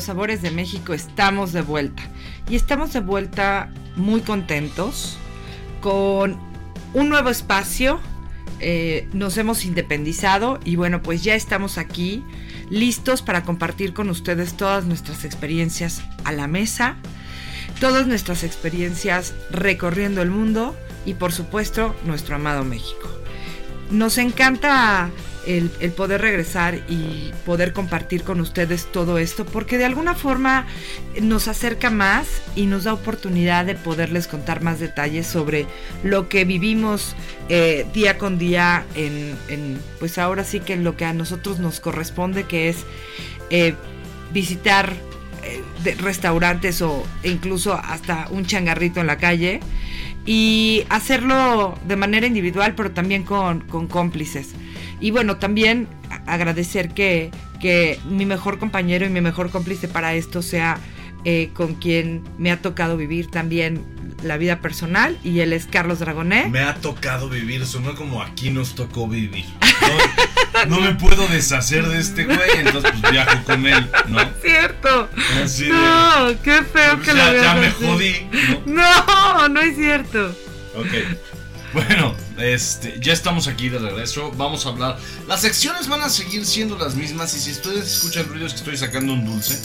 Los sabores de México, estamos de vuelta. Y estamos de vuelta muy contentos con un nuevo espacio. Eh, nos hemos independizado y bueno, pues ya estamos aquí listos para compartir con ustedes todas nuestras experiencias a la mesa, todas nuestras experiencias recorriendo el mundo y por supuesto nuestro amado México. Nos encanta el, poder regresar y poder compartir con ustedes todo esto, porque de alguna forma nos acerca más y nos da oportunidad de poderles contar más detalles sobre lo que vivimos eh, día con día en, pues ahora sí que lo que a nosotros nos corresponde, que es eh, visitar eh, restaurantes o incluso hasta un changarrito en la calle y hacerlo de manera individual, pero también con cómplices. Y bueno, también agradecer que, que, mi mejor compañero y mi mejor cómplice para esto sea eh, con quien me ha tocado vivir también la vida personal y él es Carlos Dragoné. Me ha tocado vivir, sonó como aquí nos tocó vivir. No, no me puedo deshacer de este güey, entonces pues viajo con él, ¿no? Es cierto. Así de- no, qué feo que ya- lo veas ya me así. jodí, No, no es cierto. Ok. Bueno, este, ya estamos aquí de regreso. Vamos a hablar. Las secciones van a seguir siendo las mismas. Y si ustedes escuchan ruidos, que estoy sacando un dulce.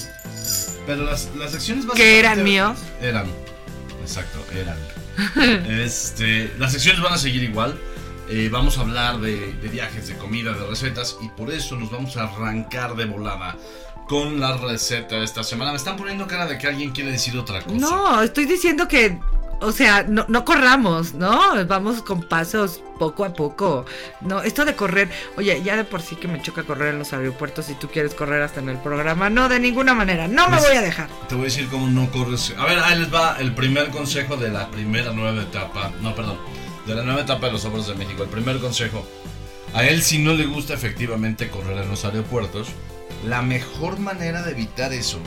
Pero las, las secciones Que eran míos. Eran. Exacto, eran. este, las secciones van a seguir igual. Eh, vamos a hablar de, de viajes, de comida, de recetas. Y por eso nos vamos a arrancar de volada con la receta de esta semana. Me están poniendo cara de que alguien quiere decir otra cosa. No, estoy diciendo que, o sea, no, no corramos, ¿no? Vamos con pasos poco a poco. No, esto de correr, oye, ya de por sí que me choca correr en los aeropuertos si tú quieres correr hasta en el programa. No, de ninguna manera, no me voy a dejar. Te voy a decir cómo no corres. A ver, ahí les va el primer consejo de la primera nueva etapa. No, perdón. De la nueva etapa de los sabores de México. El primer consejo. A él, si no le gusta efectivamente correr en los aeropuertos, la mejor manera de evitar eso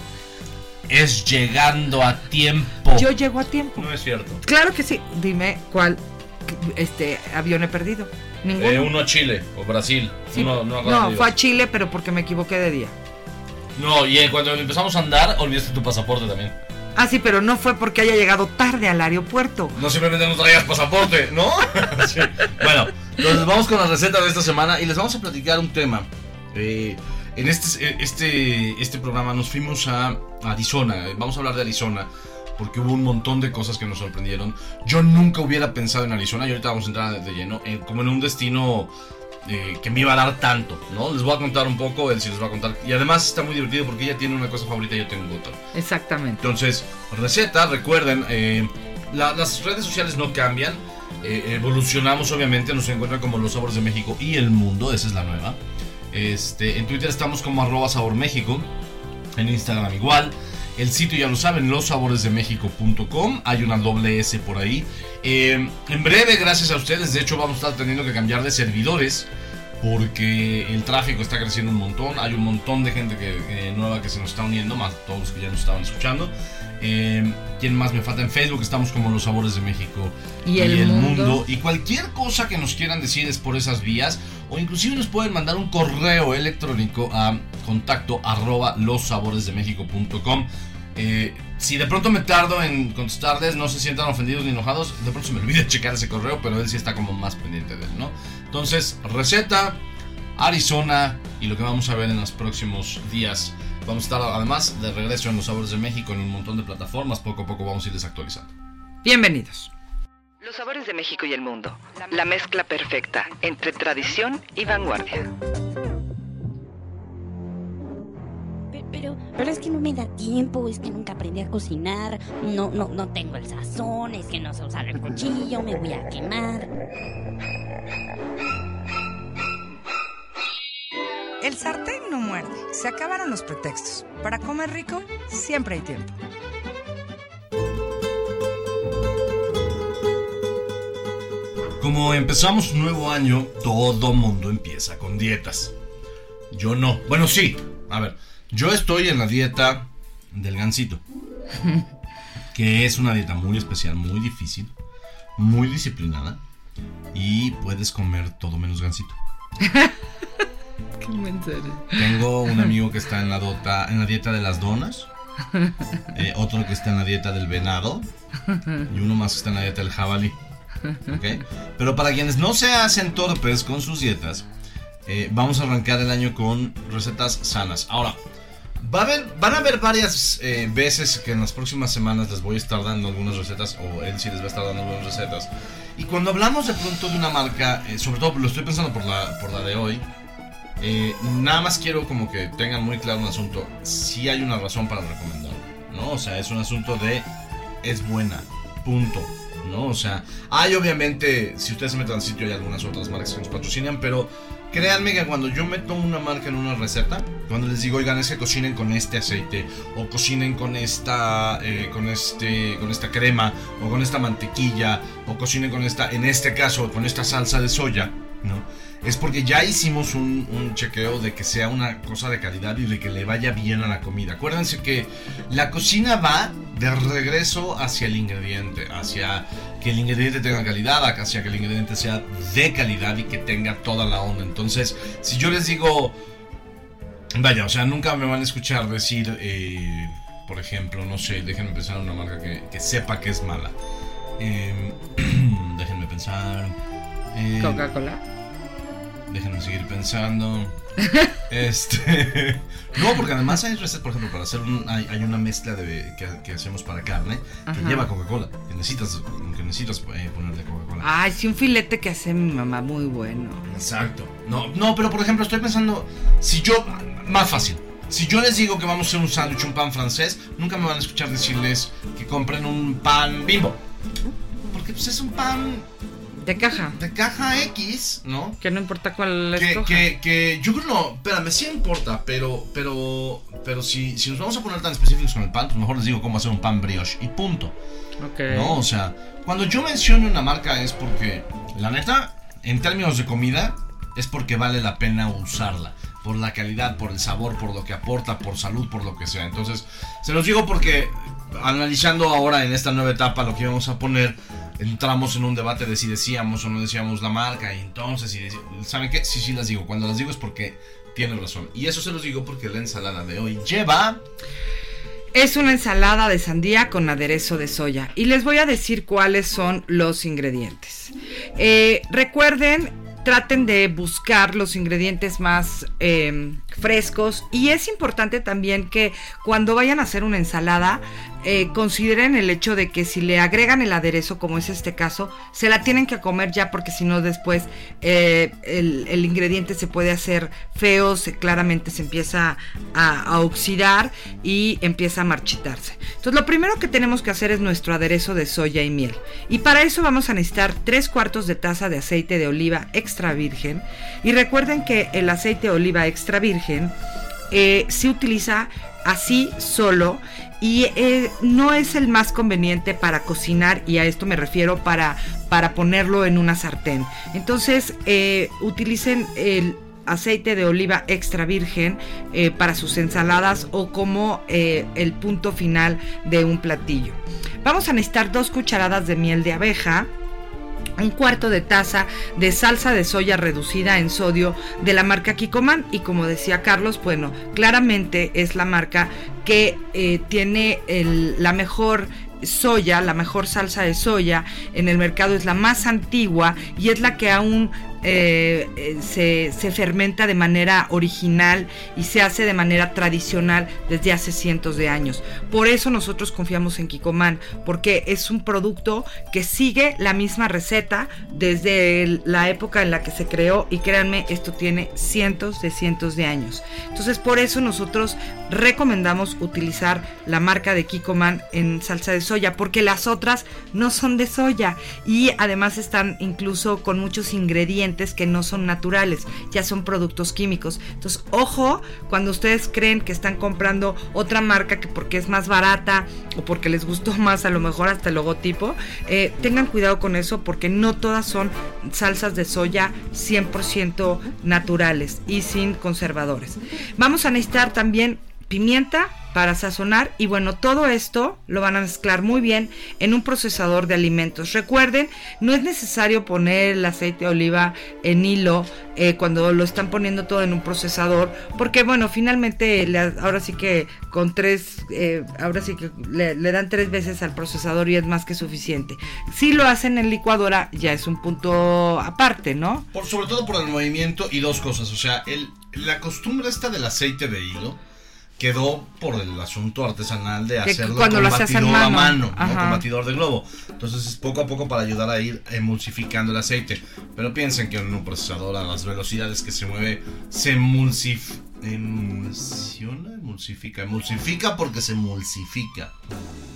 es llegando a tiempo. Yo llego a tiempo. No es cierto. Claro que sí. Dime cuál este avión he perdido. Ninguno. Eh, uno a Chile o Brasil. Sí, Uno- no, no, fue a Chile, pero porque me equivoqué de día. no, y eh, cuando empezamos a andar, olvidaste tu pasaporte también. Ah, sí, pero no fue porque haya llegado tarde al aeropuerto. No simplemente no traías pasaporte, ¿no? Sí. Bueno, entonces vamos con la receta de esta semana y les vamos a platicar un tema. Eh, en este, este, este programa nos fuimos a Arizona. Vamos a hablar de Arizona porque hubo un montón de cosas que nos sorprendieron. Yo nunca hubiera pensado en Arizona y ahorita vamos a entrar de lleno en- como en un destino eh, que me iba a dar tanto, ¿no? Les voy a contar un poco, él sí les va a contar. Y además está muy divertido porque ella tiene una cosa favorita y yo tengo otra. Exactamente. Entonces, receta, recuerden, eh, la- las redes sociales no cambian. eh, evolucionamos, obviamente, nos encuentran como Los Sabores de México y el Mundo, esa es la nueva. Este, en Twitter estamos como arroba sabor México, en Instagram igual. El sitio ya lo saben, lossaboresdemexico.com. Hay una doble S por ahí. Eh, en breve, gracias a ustedes, de hecho vamos a estar teniendo que cambiar de servidores porque el tráfico está creciendo un montón. Hay un montón de gente nueva que se nos está uniendo, más todos los que ya nos estaban escuchando. Eh, ¿Quién más me falta? En Facebook estamos como Los Sabores de México Y el mundo. Y cualquier cosa que nos quieran decir es por esas vías. O inclusive nos pueden mandar un correo electrónico a contacto arroba lossaboresdemexico.com. Eh, si de pronto me tardo en contestarles, no se sientan ofendidos ni enojados. De pronto se me olvida checar ese correo, pero él sí está como más pendiente de él, ¿no? Entonces, receta, Arizona y lo que vamos a ver en los próximos días. Vamos a estar además de regreso en Los Sabores de México en un montón de plataformas. Poco a poco vamos a ir desactualizando. Bienvenidos. Los sabores de México y el mundo. La mezcla perfecta entre tradición y vanguardia. Pe- Pero, pero es que no me da tiempo, es que nunca aprendí a cocinar, no, no, no tengo el sazón, es que no sé usar el cuchillo, me voy a quemar. El sartén no muerde. Se acabaron los pretextos. Para comer rico, siempre hay tiempo. Como empezamos un nuevo año, todo mundo empieza con dietas. Yo no. Bueno, sí. A ver, yo estoy en la dieta del gansito. Que es una dieta muy especial, muy difícil, muy disciplinada. Y puedes comer todo menos gansito. Qué. Tengo un amigo que está en la, dota, en la dieta de las donas. eh, otro que está en la dieta del venado. Y uno más que está en la dieta del jabalí. ¿Ok? Pero para quienes no se hacen torpes con sus dietas, eh, vamos a arrancar el año con recetas sanas. Ahora, va a haber, van a haber varias eh, veces que en las próximas semanas les voy a estar dando algunas recetas, o él sí les va a estar dando algunas recetas. Y cuando hablamos de pronto de una marca, eh, sobre todo lo estoy pensando por la, por la de hoy, eh, nada más quiero como que tengan muy claro un asunto. Si hay una razón para recomendarlo, ¿no? O sea, es un asunto de es buena, punto. ¿no? O sea, hay obviamente, si ustedes se meten al sitio, hay algunas otras marcas que nos patrocinan, pero créanme que cuando yo meto una marca en una receta, cuando les digo, oigan, es que cocinen con este aceite, o cocinen con esta, eh, con este, con esta crema, o con esta mantequilla, o cocinen con esta, en este caso, con esta salsa de soya, ¿no? Es porque ya hicimos un, chequeo de que sea una cosa de calidad y de que le vaya bien a la comida. Acuérdense que la cocina va de regreso hacia el ingrediente, hacia que el ingrediente tenga calidad, hacia que el ingrediente sea de calidad y que tenga toda la onda. Entonces, si yo les digo, vaya, o sea, nunca me van a escuchar decir, eh, por ejemplo, no sé, déjenme pensar en una marca que, sepa que es mala. Eh, déjenme pensar. Eh, Coca-Cola. Déjenme seguir pensando. este. No, porque además hay recetas, por ejemplo, para hacer un, hay, hay, una mezcla de, que, que, hacemos para carne que Ajá. lleva Coca-Cola. Que necesitas, que necesitas eh, ponerle Coca-Cola. Ay, sí, un filete que hace mi mamá muy bueno. Exacto. No, no, pero por ejemplo, estoy pensando. Si yo. Más fácil. Si yo les digo que vamos a hacer un sándwich, un pan francés, nunca me van a escuchar decirles que compren un pan bimbo. Porque pues es un pan de caja. De caja X, ¿no? Que no importa cuál que, escoja. Que, que yo creo no, espérame, sí importa, pero, pero, pero si, si nos vamos a poner tan específicos con el pan, pues mejor les digo cómo hacer un pan brioche y punto. Ok. No, o sea, cuando yo menciono una marca es porque, la neta, en términos de comida, es porque vale la pena usarla. Por la calidad, por el sabor, por lo que aporta, por salud, por lo que sea. Entonces, se los digo porque analizando ahora en esta nueva etapa lo que íbamos a poner, entramos en un debate de si decíamos o no decíamos la marca y entonces, y ¿saben qué? Sí, sí las digo. Cuando las digo es porque tienen razón. Y eso se los digo porque la ensalada de hoy lleva... Es una ensalada de sandía con aderezo de soya. Y les voy a decir cuáles son los ingredientes. Eh, recuerden, traten de buscar los ingredientes más eh, frescos. Y es importante también que cuando vayan a hacer una ensalada, eh, consideren el hecho de que si le agregan el aderezo, como es este caso, se la tienen que comer ya porque si no después eh, el, el, ingrediente se puede hacer feo, se, claramente se empieza a, a, oxidar y empieza a marchitarse. Entonces lo primero que tenemos que hacer es nuestro aderezo de soya y miel. Y para eso vamos a necesitar 3 cuartos de taza de aceite de oliva extra virgen. Y recuerden que el aceite de oliva extra virgen eh, se utiliza así solo y eh, no es el más conveniente para cocinar y a esto me refiero para, para ponerlo en una sartén. Entonces eh, utilicen el aceite de oliva extra virgen para sus ensaladas o como el punto final de un platillo. Vamos a necesitar dos cucharadas de miel de abeja, un cuarto de taza de salsa de soya reducida en sodio de la marca Kikoman. Y como decía Carlos, bueno, claramente es la marca que eh, tiene la mejor soya, la mejor salsa de soya en el mercado. Es la más antigua y es la que aún eh, eh, se, se, fermenta de manera original y se hace de manera tradicional desde hace cientos de años. Por eso nosotros confiamos en Kikoman, porque es un producto que sigue la misma receta desde la época en la que se creó y créanme, esto tiene cientos de cientos de años. Entonces por eso nosotros recomendamos utilizar la marca de Kikoman en salsa de soya, porque las otras no son de soya y además están incluso con muchos ingredientes que no son naturales, ya son productos químicos. Entonces, ojo cuando ustedes creen que están comprando otra marca que porque es más barata o porque les gustó más a lo mejor hasta el logotipo, eh, tengan cuidado con eso porque no todas son salsas de soya 100% naturales y sin conservadores. Vamos a necesitar también pimienta para sazonar y bueno, todo esto lo van a mezclar muy bien en un procesador de alimentos. Recuerden, no es necesario poner el aceite de oliva en hilo eh, cuando lo están poniendo todo en un procesador, porque bueno, finalmente ahora sí que con tres, eh, ahora sí que le, dan tres veces al procesador y es más que suficiente. Si lo hacen en licuadora ya es un punto aparte, ¿no? Por, sobre todo por el movimiento y dos cosas, o sea, el, la costumbre esta del aceite de hilo quedó por el asunto artesanal de hacerlo con batidor a mano, con batidor de globo. Entonces es poco a poco para ayudar a ir emulsificando el aceite. Pero piensen que en un procesador a las velocidades que se mueve se emulsifica emulsiona, emulsifica, emulsifica porque se emulsifica.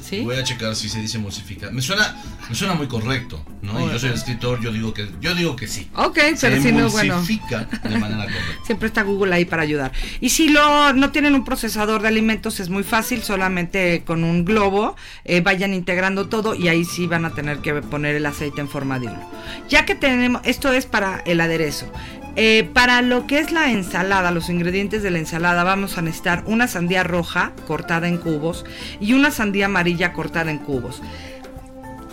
¿Sí? Voy a checar si se dice emulsifica. Me suena, me suena muy correcto, ¿no? y yo soy el escritor, yo digo que, yo digo que sí. Ok, pero si no, bueno. de manera correcta. Siempre está Google ahí para ayudar. Y si lo, no tienen un procesador de alimentos, es muy fácil, solamente con un globo eh, vayan integrando todo y ahí sí van a tener que poner el aceite en forma de uno. Ya que tenemos, esto es para el aderezo. Eh, para lo que es la ensalada, los ingredientes de la ensalada, vamos a necesitar una sandía roja cortada en cubos y una sandía amarilla cortada en cubos.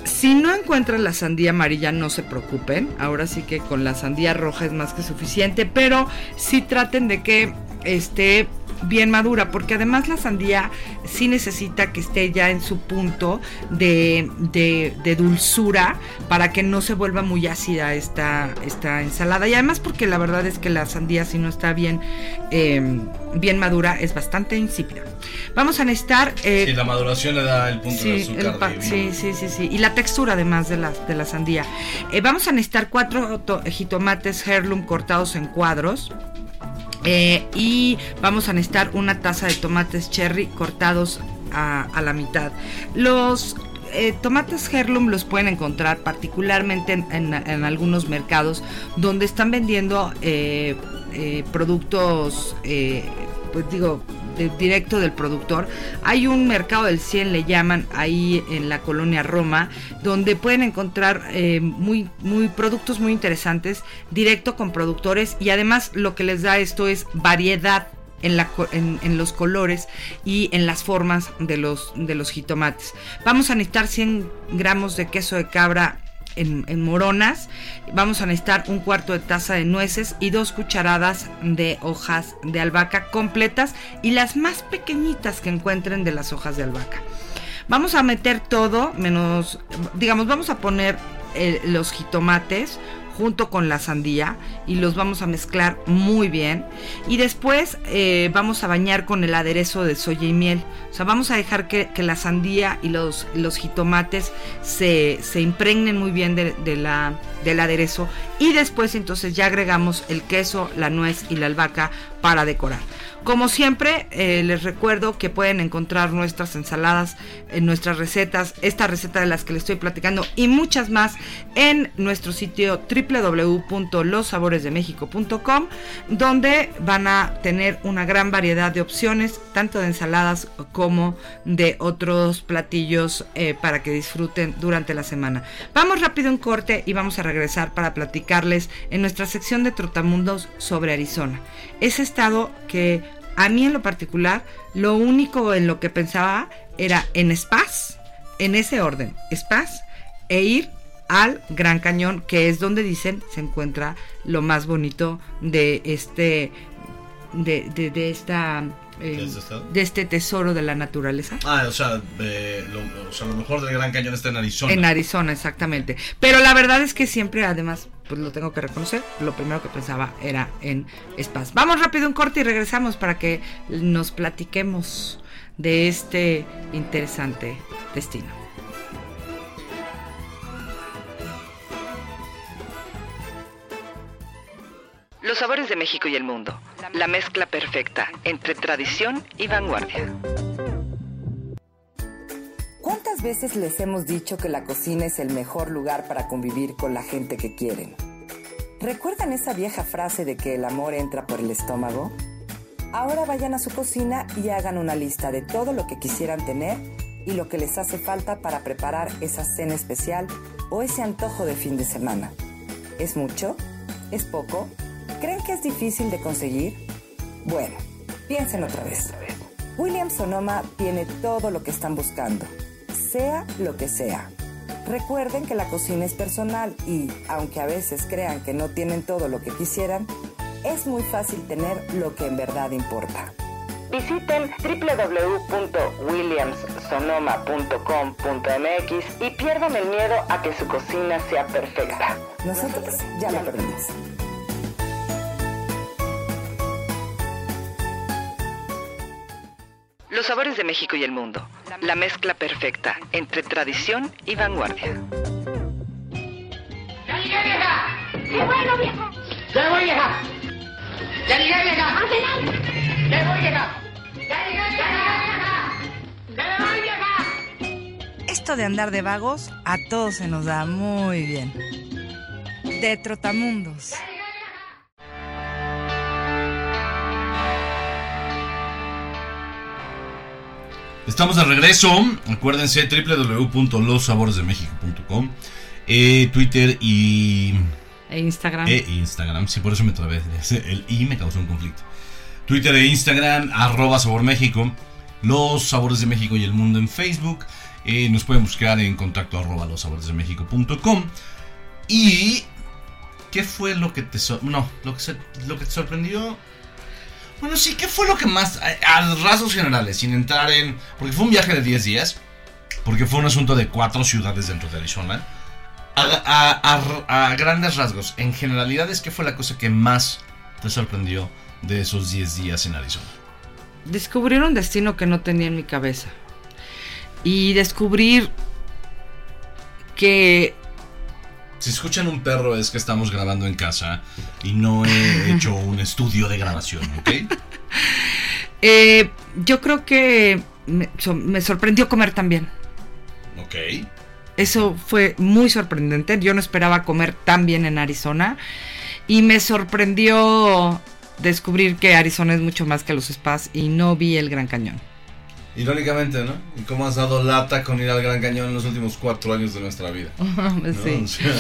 Si no encuentran la sandía amarilla, no se preocupen. Ahora sí que con la sandía roja es más que suficiente, pero sí traten de que esté bien madura, porque además la sandía sí necesita que esté ya en su punto de, de, dulzura para que no se vuelva muy ácida esta, esta ensalada. Y además porque la verdad es que la sandía si no está bien, em, bien madura es bastante insípida. Vamos a necesitar... Eh, la maduración le da el punto de azúcar. sí, sí, sí, sí. Y la textura además de la, de la sandía. Eh, vamos a necesitar cuatro jitomates heirloom cortados en cuadros. Eh, y vamos a necesitar una taza de tomates cherry cortados a, la mitad. Los eh, tomates Herlum los pueden encontrar particularmente en, algunos mercados donde están vendiendo eh, productos, pues digo, directo del productor. Hay un mercado del 100, le llaman, ahí en la colonia Roma, donde pueden encontrar eh, muy, muy productos muy interesantes, directo con productores y además lo que les da esto es variedad en, la, en, los colores y en las formas de los, de los jitomates. Vamos a necesitar 100 gramos de queso de cabra en, moronas. Vamos a necesitar un cuarto de taza de nueces y dos cucharadas de hojas de albahaca completas y las más pequeñitas que encuentren de las hojas de albahaca. Vamos a meter todo, menos, digamos, vamos a poner eh, los jitomates, junto con la sandía y los vamos a mezclar muy bien. Y después eh, vamos a bañar con el aderezo de soya y miel. O sea, vamos a dejar que, la sandía y los, los jitomates se, impregnen muy bien de, la, del aderezo. Y después entonces ya agregamos el queso, la nuez y la albahaca para decorar. Como siempre, eh, les recuerdo que pueden encontrar nuestras ensaladas en nuestras recetas, esta receta de las que les estoy platicando y muchas más en nuestro sitio www.lossaboresdemexico.com, donde van a tener una gran variedad de opciones, tanto de ensaladas como de otros platillos eh, para que disfruten durante la semana. Vamos rápido en corte y vamos a regresar para platicarles en nuestra sección de Trotamundos sobre Arizona. Ese estado que a mí en lo particular, lo único en lo que pensaba era en Spaz, en ese orden, Spaz, e ir al Gran Cañón, que es donde dicen se encuentra lo más bonito de este, de, de esta eh, de este tesoro de la naturaleza. Ah, o sea, lo, o sea, lo mejor del Gran Cañón está en Arizona. En Arizona, exactamente. Pero la verdad es que siempre, además, pues lo tengo que reconocer, lo primero que pensaba era en Spaz. Vamos rápido un corte y regresamos para que nos platiquemos de este interesante destino. Los sabores de México y el mundo. La mezcla perfecta entre tradición y vanguardia. ¿Cuántas veces les hemos dicho que la cocina es el mejor lugar para convivir con la gente que quieren? ¿Recuerdan esa vieja frase de que el amor entra por el estómago? Ahora vayan a su cocina y hagan una lista de todo lo que quisieran tener y lo que les hace falta para preparar esa cena especial o ese antojo de fin de semana. ¿Es mucho? ¿Es poco? ¿Creen que es difícil de conseguir? Bueno, piensen otra vez. William Sonoma tiene todo lo que están buscando, sea lo que sea. Recuerden que la cocina es personal y, aunque a veces crean que no tienen todo lo que quisieran, es muy fácil tener lo que en verdad importa. Visiten www.williamssonoma.com.mx y pierdan el miedo a que su cocina sea perfecta. Nosotros ya lo perdimos. Sabores de México y el mundo. La mezcla perfecta entre tradición y vanguardia. ¡Ya llegué, vieja! ¡Qué bueno, vieja! ¡Ya voy, vieja! ¡Ya llegué, vieja! ¡Ya voy, vieja! ¡Ya llegué, vieja! ¡Ya voy, vieja! Esto de andar de vagos a todos se nos da muy bien. De Trotamundos. Estamos de regreso. Acuérdense www.lossaboresdemexico.com, eh, Twitter y E Instagram. e Instagram. Sí, por eso me trabé. El i me causó un conflicto. Twitter e Instagram, arroba Sabor México. Los Sabores de México y el Mundo en Facebook. Eh, nos pueden buscar en contacto arroba lossaboresdemexico.com. Y. ¿Qué fue lo que te sor- No, lo que, se- lo que te sorprendió? Bueno, sí, ¿qué fue lo que más. A, rasgos generales, sin entrar en. Porque fue un viaje de 10 días. Porque fue un asunto de cuatro ciudades dentro de Arizona. A- a grandes rasgos, en generalidades, ¿qué fue la cosa que más te sorprendió de esos 10 días en Arizona? Descubrir un destino que no tenía en mi cabeza. Y descubrir que Si escuchan un perro es que estamos grabando en casa y no he hecho un estudio de grabación, ¿ok? eh, yo creo que me, so- me sorprendió comer también. Ok. Eso fue muy sorprendente. Yo no esperaba comer tan bien en Arizona. Y me sorprendió descubrir que Arizona es mucho más que los spas y no vi el Gran Cañón. Irónicamente, ¿no? ¿Y cómo has dado lata con ir al Gran Cañón en los últimos cuatro años de nuestra vida? ¿no? Sí. O sea,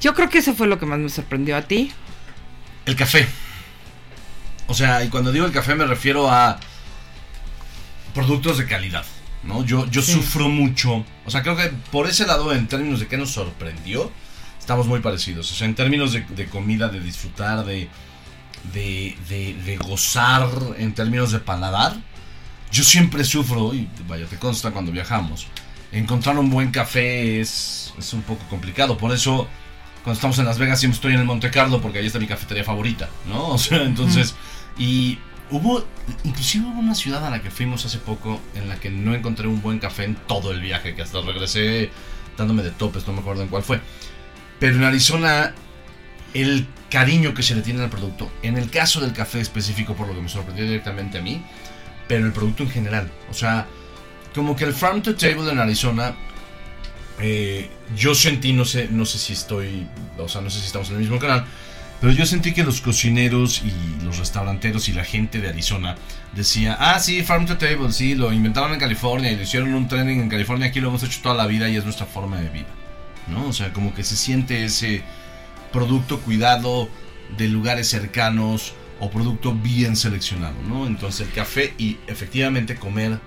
Yo creo que eso fue lo que más me sorprendió a ti. el café. O sea, y cuando digo el café me refiero a productos de calidad, ¿no? Yo, yo Sí. sufro mucho. O sea, creo que por ese lado, en términos de qué nos sorprendió, estamos muy parecidos. O sea, en términos de, de comida, de disfrutar, de, de, de, de gozar, en términos de paladar, yo siempre sufro, y vaya, te consta cuando viajamos. Encontrar un buen café es, es un poco complicado. Por eso, cuando estamos en Las Vegas, siempre estoy en el Monte Carlo porque ahí está mi cafetería favorita, ¿no? O sea, entonces, y hubo, inclusive hubo una ciudad a la que fuimos hace poco en la que no encontré un buen café en todo el viaje, que hasta regresé dándome de topes, no me acuerdo en cuál fue. Pero en Arizona, el cariño que se le tiene al producto, en el caso del café específico, por lo que me sorprendió directamente a mí, pero el producto en general, o sea, como que el farm to table en Arizona, eh, yo sentí, no sé, no sé si estoy, o sea, no sé si estamos en el mismo canal, pero yo sentí que los cocineros y los restauranteros y la gente de Arizona decía, ah, sí, farm to table, sí, lo inventaron en California y lo hicieron un training en California, aquí lo hemos hecho toda la vida y es nuestra forma de vida, ¿no? O sea, como que se siente ese producto cuidado de lugares cercanos o producto bien seleccionado, ¿no? Entonces el café y efectivamente comer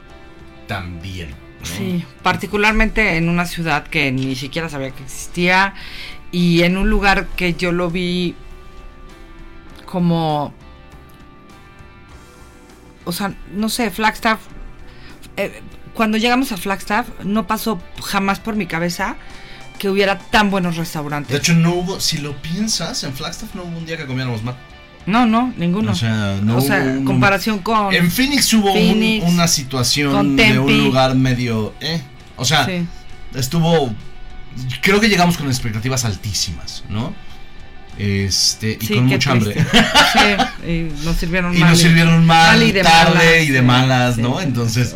también. ¿no? Sí, particularmente en una ciudad que ni siquiera sabía que existía y en un lugar que yo lo vi como, o sea, no sé, Flagstaff. eh, cuando llegamos a Flagstaff no pasó jamás por mi cabeza que hubiera tan buenos De restaurantes. hecho, no hubo, si lo piensas, en Flagstaff no hubo un día que comiéramos mal. No, no, ninguno. O sea, no O sea, un- comparación con... En Phoenix hubo un- una situación de un lugar medio... Eh, o sea, Sí. estuvo... Creo que llegamos con expectativas altísimas, ¿no? Este, y Sí, con mucha hambre. Sí, y nos sirvieron y mal. nos sirvieron mal, mal y de tarde malas, y de malas, ¿no? Entonces,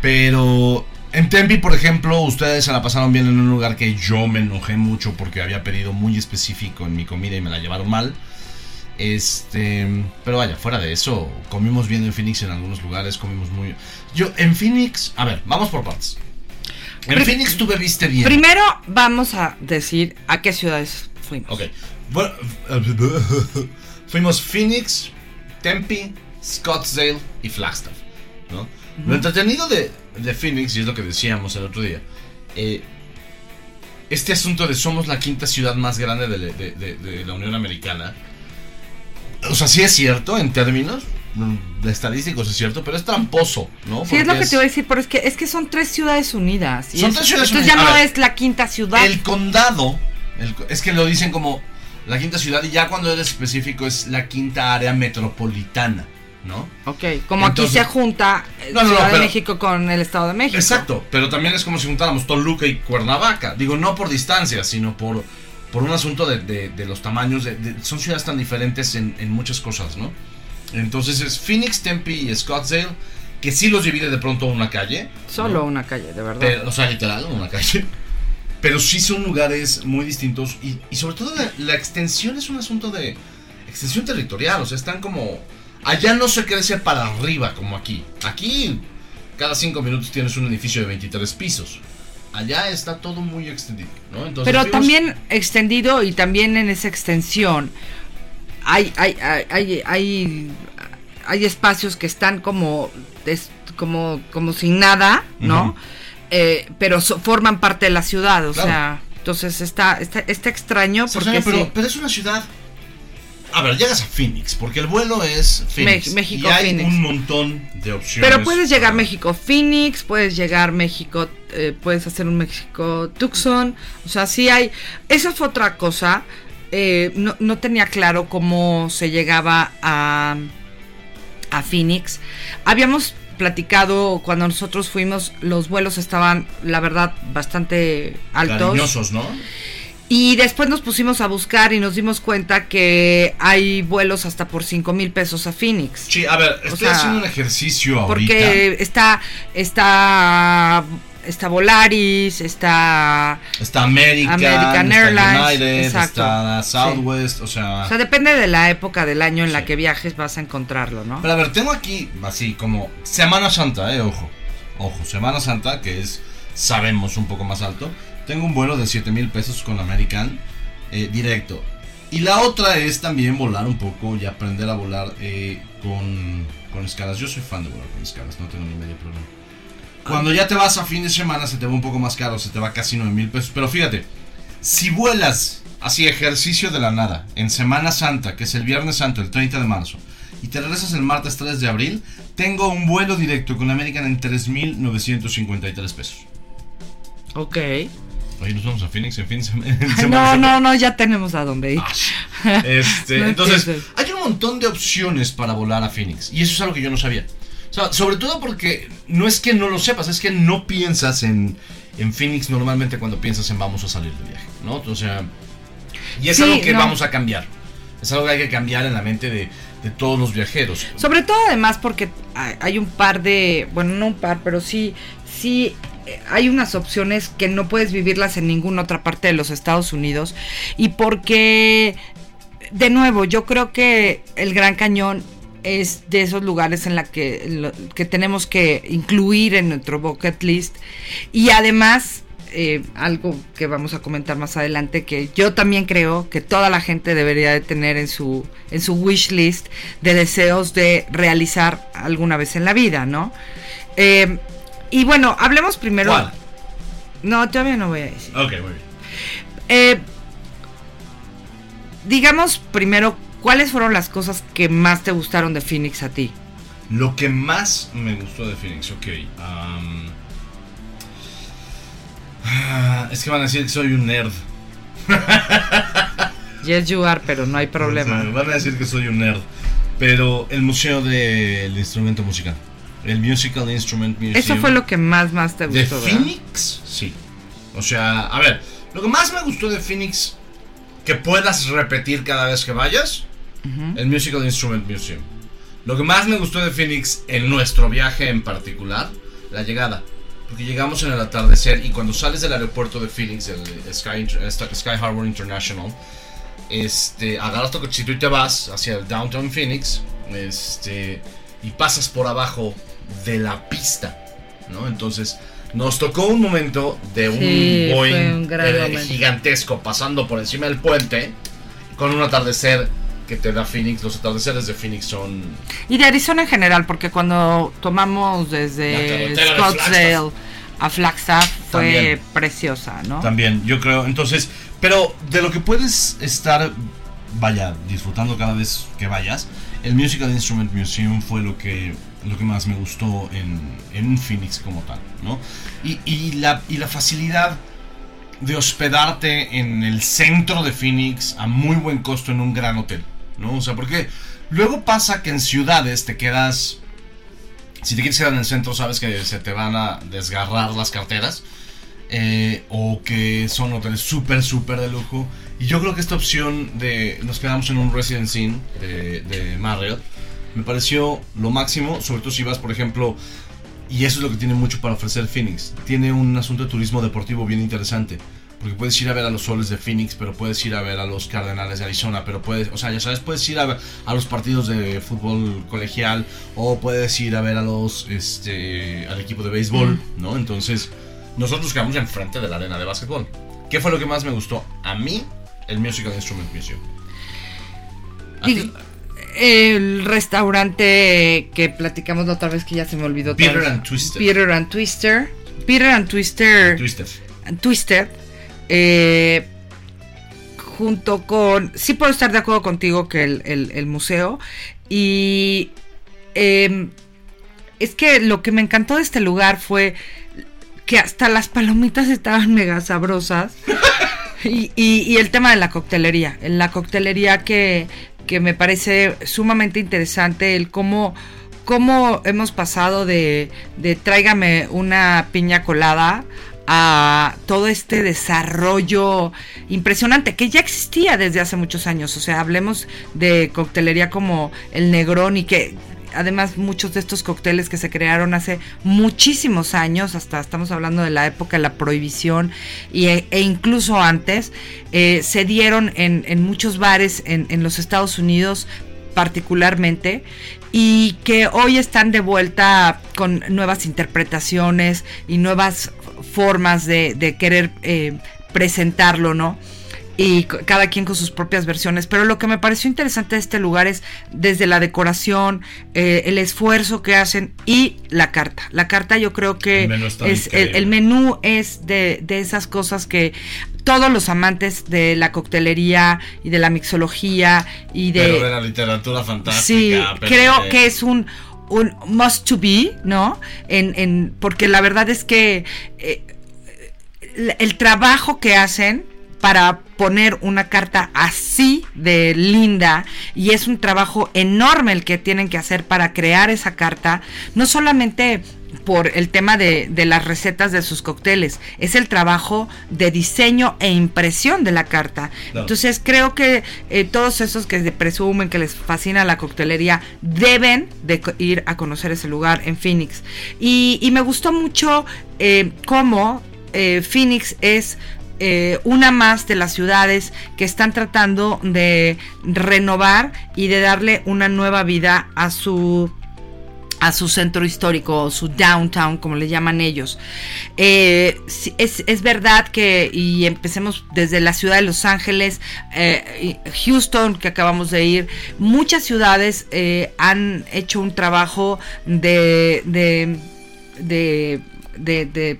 pero En Tempe, por ejemplo, ustedes se la pasaron bien en un lugar que yo me enojé mucho porque había pedido muy específico en mi comida y me la llevaron mal. Este, pero vaya, fuera de eso, comimos bien en Phoenix en algunos lugares, comimos muy... Yo, en Phoenix, a ver, vamos por partes. En Phoenix tú bebiste bien. Primero vamos a decir a qué ciudades fuimos. Ok. Bueno, fuimos Phoenix, Tempe, Scottsdale y Flagstaff. ¿no? Lo entretenido de, de Phoenix, y es lo que decíamos el otro día, eh, este asunto de somos la quinta ciudad más grande de, de- de- de la Unión Americana. O sea, sí es cierto en términos mm, de estadísticos, es cierto, pero es tramposo, ¿no? Sí, es lo que te iba a decir, pero es que, es que son tres ciudades unidas. y Son es- tres ciudades entonces unidas. ya no ver, es la quinta ciudad. El condado, el es que lo dicen como la quinta ciudad y ya cuando eres específico es la quinta área metropolitana, ¿no? Ok, como Entonces- aquí se junta eh, No, no, Ciudad de México con el Estado de México. Exacto, pero también es como si juntáramos Toluca y Cuernavaca. Digo, no por distancia, sino por, por un asunto de, de- de los tamaños. de- son ciudades tan diferentes en, en muchas cosas, ¿no? Entonces es Phoenix, Tempe y Scottsdale, que sí los divide de pronto una calle. Solo ¿no? una calle, de verdad. Pero, o sea, literal, una calle. Pero sí son lugares muy distintos y, y sobre todo la, la extensión es un asunto de extensión territorial. O sea, están como... Allá no se crece para arriba como aquí. Aquí cada cinco minutos tienes un edificio de 23 pisos. Allá está todo muy extendido, ¿no? Entonces, Pero también extendido y también en esa extensión hay, hay, hay, hay, hay, hay espacios que están como, des- como, como sin nada, ¿no? Eh, pero so- forman parte de la ciudad, o Claro. sea, entonces está, está, está extraño porque pero, sí. pero es una ciudad... A ver, llegas a Phoenix, porque el vuelo es Phoenix. Me- México, y hay Phoenix. un montón de opciones. Pero puedes llegar a México Phoenix, puedes llegar México, eh, puedes hacer un México Tucson, o sea, sí hay. Esa fue otra cosa. eh, no, no tenía claro cómo se llegaba a, a Phoenix. Habíamos platicado cuando nosotros fuimos, los vuelos estaban, la verdad, bastante altos. Cariñosos, ¿no? Y después nos pusimos a buscar y nos dimos cuenta que hay vuelos hasta por 5 mil pesos a Phoenix. Sí, a ver, estoy sea, haciendo un ejercicio ahorita. Porque está, está, está Volaris, está, Está American, American está Airlines, United, exacto. está Southwest, o sea... o sea, depende de la época del año en la que viajes vas a encontrarlo, ¿no? Pero a ver, tengo aquí así como Semana Santa, eh, ojo. Ojo, Semana Santa, que es, sabemos, un poco más alto. Tengo un vuelo de 7 mil pesos con American eh, directo. Y la otra es también volar un poco y aprender a volar eh, con, con escalas. Yo soy fan de volar con escalas, no tengo ni medio problema. Cuando ya te vas a fin de semana se te va un poco más caro, se te va casi 9 mil pesos. Pero fíjate, si vuelas así ejercicio de la nada en Semana Santa, que es el Viernes Santo, el 30 de marzo, y te regresas el martes 3 de abril, tengo un vuelo directo con American en 3.953 pesos. Ok. Oye, nos vamos a Phoenix en fin de semana. no, no, no, ya tenemos a dónde ir. Ah, Este, No entonces, hay un montón de opciones para volar a Phoenix. Y eso es algo que yo no sabía. Sea, sobre todo porque no es que no lo sepas, es que no piensas en, en Phoenix normalmente cuando piensas en vamos a salir de viaje, ¿no? O sea, y es Sí, algo que no. vamos a cambiar. Es algo que hay que cambiar en la mente de, de todos los viajeros. Sobre todo además porque hay hay un par de, bueno, no un par, pero sí, sí eh, hay unas opciones que no puedes vivirlas en ninguna otra parte de los Estados Unidos y porque, de nuevo, yo creo que el Gran Cañón es de esos lugares en la que, lo- que tenemos que incluir en nuestro bucket list y además eh, algo que vamos a comentar más adelante que yo también creo que toda la gente debería de tener en su en su wish list de deseos de realizar alguna vez en la vida, ¿no? Eh, y bueno, hablemos primero. ¿Cuál? No, todavía no voy a decir. Ok, muy bien. Eh, digamos primero, ¿cuáles fueron las cosas que más te gustaron de Phoenix a ti? Lo que más me gustó de Phoenix, ok. ah, es que van a decir que soy un nerd. Yes, you are, pero no hay problema. Van a decir que soy un nerd. Pero el museo del instrumento musical. El Musical Instrument Museum. Eso fue lo que más, más te ¿De gustó, ¿verdad? Phoenix? Sí. O sea, a ver, lo que más me gustó de Phoenix, que puedas repetir cada vez que vayas, el Musical Instrument Museum. Lo que más me gustó de Phoenix en nuestro viaje en particular, la llegada. porque llegamos en el atardecer y cuando sales del aeropuerto de Phoenix, el Sky, Sky Harbor International, este, agarras tu cochito y te vas hacia el downtown Phoenix, este, y pasas por abajo de la pista, ¿no? Entonces, nos tocó un momento de un Sí, Boeing un eh, gigantesco pasando por encima del puente con un atardecer que te da Phoenix. Los atardeceres de Phoenix son Y de Arizona en general, porque cuando tomamos desde Scottsdale a Flagstaff fue También. preciosa, ¿no? También, yo creo. Entonces, pero de lo que puedes estar, vaya, disfrutando cada vez que vayas, el Musical Instrument Museum fue lo que, lo que más me gustó en, en Phoenix como tal, ¿no? Y, y la, y la facilidad de hospedarte en el centro de Phoenix a muy buen costo en un gran hotel, ¿no? O sea, porque luego pasa que en ciudades te quedas... Si te quieres quedar en el centro, sabes que se te van a desgarrar las carteras eh, o que son hoteles súper, súper de lujo. Y yo creo que esta opción de nos quedamos en un Residence Inn de, de Marriott me pareció lo máximo, sobre todo si vas, por ejemplo, y eso es lo que tiene mucho para ofrecer Phoenix. Tiene un asunto de turismo deportivo bien interesante. Porque puedes ir a ver a los soles de Phoenix, pero puedes ir a ver a los Cardenales de Arizona, pero puedes, o sea, ya sabes, puedes ir a, a los partidos de fútbol colegial o puedes ir a ver a los, este, al equipo de béisbol, ¿no? Entonces, nosotros quedamos enfrente de la arena de básquetbol. ¿Qué fue lo que más me gustó? A mí, el Musical Instrument Museum. ¿A Digo? El restaurante que platicamos la otra vez que ya se me olvidó. Peter and Twister. Peter and Twister. Peter and Twister. Twisted. Twisted. Eh, junto con. Sí, puedo estar de acuerdo contigo que el, el- museo. Y. em, es que lo que me encantó de este lugar fue que hasta las palomitas estaban mega sabrosas. Y, y- y el tema de la coctelería. En la coctelería que, que me parece sumamente interesante, el cómo, cómo hemos pasado de, de tráigame una piña colada a todo este desarrollo impresionante que ya existía desde hace muchos años. O sea, hablemos de coctelería como el Negrón y que además muchos de estos cócteles que se crearon hace muchísimos años, hasta estamos hablando de la época de la prohibición y, e, e incluso antes, eh, se dieron en, en muchos bares en, en los Estados Unidos particularmente y que hoy están de vuelta con nuevas interpretaciones y nuevas formas de, de querer eh, presentarlo, ¿no? y cada quien con sus propias versiones. Pero lo que me pareció interesante de este lugar es desde la decoración, eh, el esfuerzo que hacen y la carta. La carta yo creo que El menú es el, menú es de, de esas cosas que todos los amantes de la coctelería y de la mixología y de... Pero de la literatura fantástica. Sí, creo de- que es un, un must to be, ¿no? En, en, porque la verdad es que eh, el, trabajo que hacen para poner una carta así de linda y es un trabajo enorme el que tienen que hacer para crear esa carta, no solamente por el tema de, de las recetas de sus cócteles, es el trabajo de diseño e impresión de la carta. Entonces creo que eh, todos esos que se presumen que les fascina la coctelería deben de ir a conocer ese lugar en Phoenix. Y, y me gustó mucho eh, cómo eh, Phoenix es eh, una más de las ciudades que están tratando de renovar y de darle una nueva vida a su a su centro histórico, o su downtown, como le llaman ellos. Eh, es, es verdad que, y empecemos desde la ciudad de Los Ángeles, eh, Houston, que acabamos de ir, muchas ciudades eh, han hecho un trabajo de, de, de, de-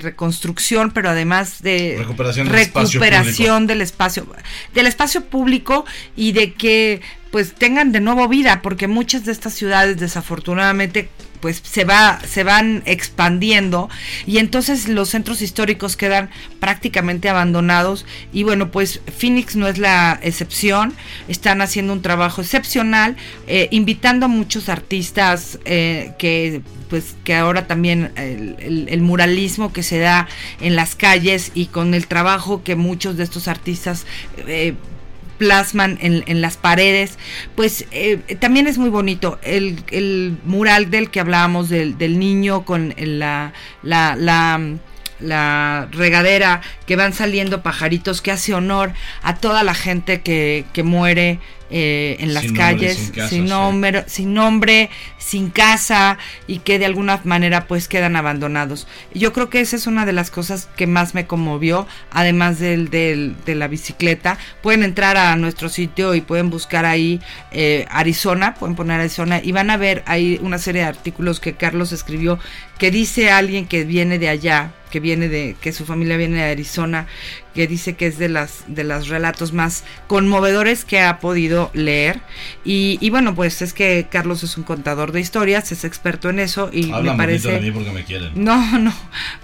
reconstrucción, pero además de Recuperación del espacio recuperación del espacio del espacio público y de que pues tengan de nuevo vida porque muchas de estas ciudades desafortunadamente pues se va se van expandiendo y entonces los centros históricos quedan prácticamente abandonados y bueno pues Phoenix no es la excepción están haciendo un trabajo excepcional eh, invitando a muchos artistas eh, que pues que ahora también el, muralismo que se da en las calles y con el trabajo que muchos de estos artistas eh, plasman en, en las paredes, pues eh, también es muy bonito. El, el mural del que hablábamos, del, del niño con la, la, la, la regadera, que van saliendo pajaritos, que hace honor a toda la gente que, que muere eh, en las Sin nombre, calles, sin casa, sin sí. nombre, sin nombre, sin casa y que de alguna manera pues quedan abandonados. Yo creo que esa es una de las cosas que más me conmovió, además del, del- de la bicicleta. Pueden entrar a nuestro sitio y pueden buscar ahí eh, Arizona, pueden poner Arizona y van a ver ahí una serie de artículos que Carlos escribió que dice alguien que viene de allá, que viene de, que su familia viene de Arizona, que dice que es de las de los relatos más conmovedores que ha podido leer. Y, y bueno, pues es que Carlos es un contador de historias, es experto en eso y Hablan me bonito de parece. mí porque me quieren. No, no,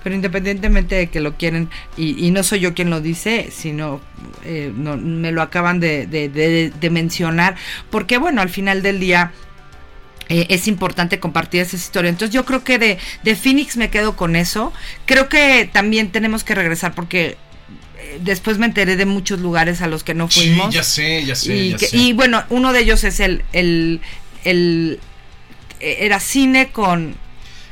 pero independientemente de que lo quieren, y, y no soy yo quien lo dice, sino eh, no, me lo acaban de, de- de- de mencionar, porque bueno, al final del día eh, es importante compartir esa historia. Entonces yo creo que de, de Phoenix me quedo con eso. Creo que también tenemos que regresar porque después me enteré de muchos lugares a los que no Sí, fuimos. ya sé, ya sé, y, ya que- sé. y bueno, uno de ellos es el, el, el era cine con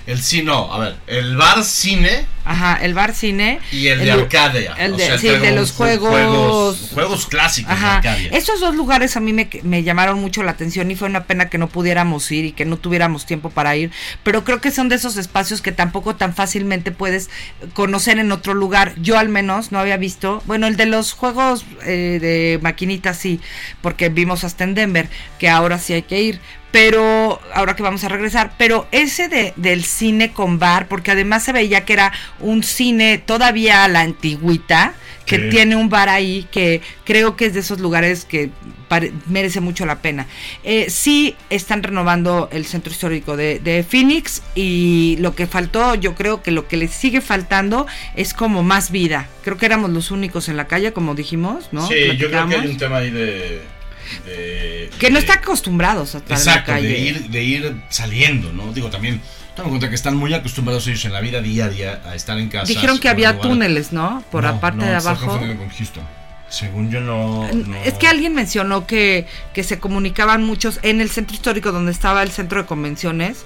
El cine, no, a ver, el bar cine Ajá, el bar cine. y el, de Arcadia. El o de, sea, sí, de los ju- juegos. juegos. Juegos clásicos de. Arcadia. Esos dos lugares a mí me, me llamaron mucho la atención y fue una pena que no pudiéramos ir y que no tuviéramos tiempo para ir. Pero creo que son de esos espacios que tampoco tan fácilmente puedes conocer en otro lugar. Yo al menos no había visto. Bueno, el de los juegos eh, de maquinitas sí, porque vimos hasta en Denver, que ahora sí hay que ir pero ahora que vamos a regresar, pero ese de, del cine con bar, porque además se veía que era un cine todavía a la antigüita, que tiene un bar ahí que creo que es de esos lugares que merece mucho la pena. Eh, sí están renovando el centro histórico de, de Phoenix y lo que faltó, yo creo que lo que le sigue faltando es como más vida. Creo que éramos los únicos en la calle, como dijimos, ¿no? Sí, yo creo que hay un tema ahí de. De- Que no de- está acostumbrados a estar Exacto, en la calle. de ir, de ir saliendo, ¿no? Digo, también. Toma en cuenta que están muy acostumbrados ellos en la vida diaria a estar en casa. Dijeron que había túneles, ¿no? Por No, la parte no, de abajo. confundido con Houston. Según yo no, no- Es que alguien mencionó que, que se comunicaban muchos en el centro histórico donde estaba el centro de convenciones.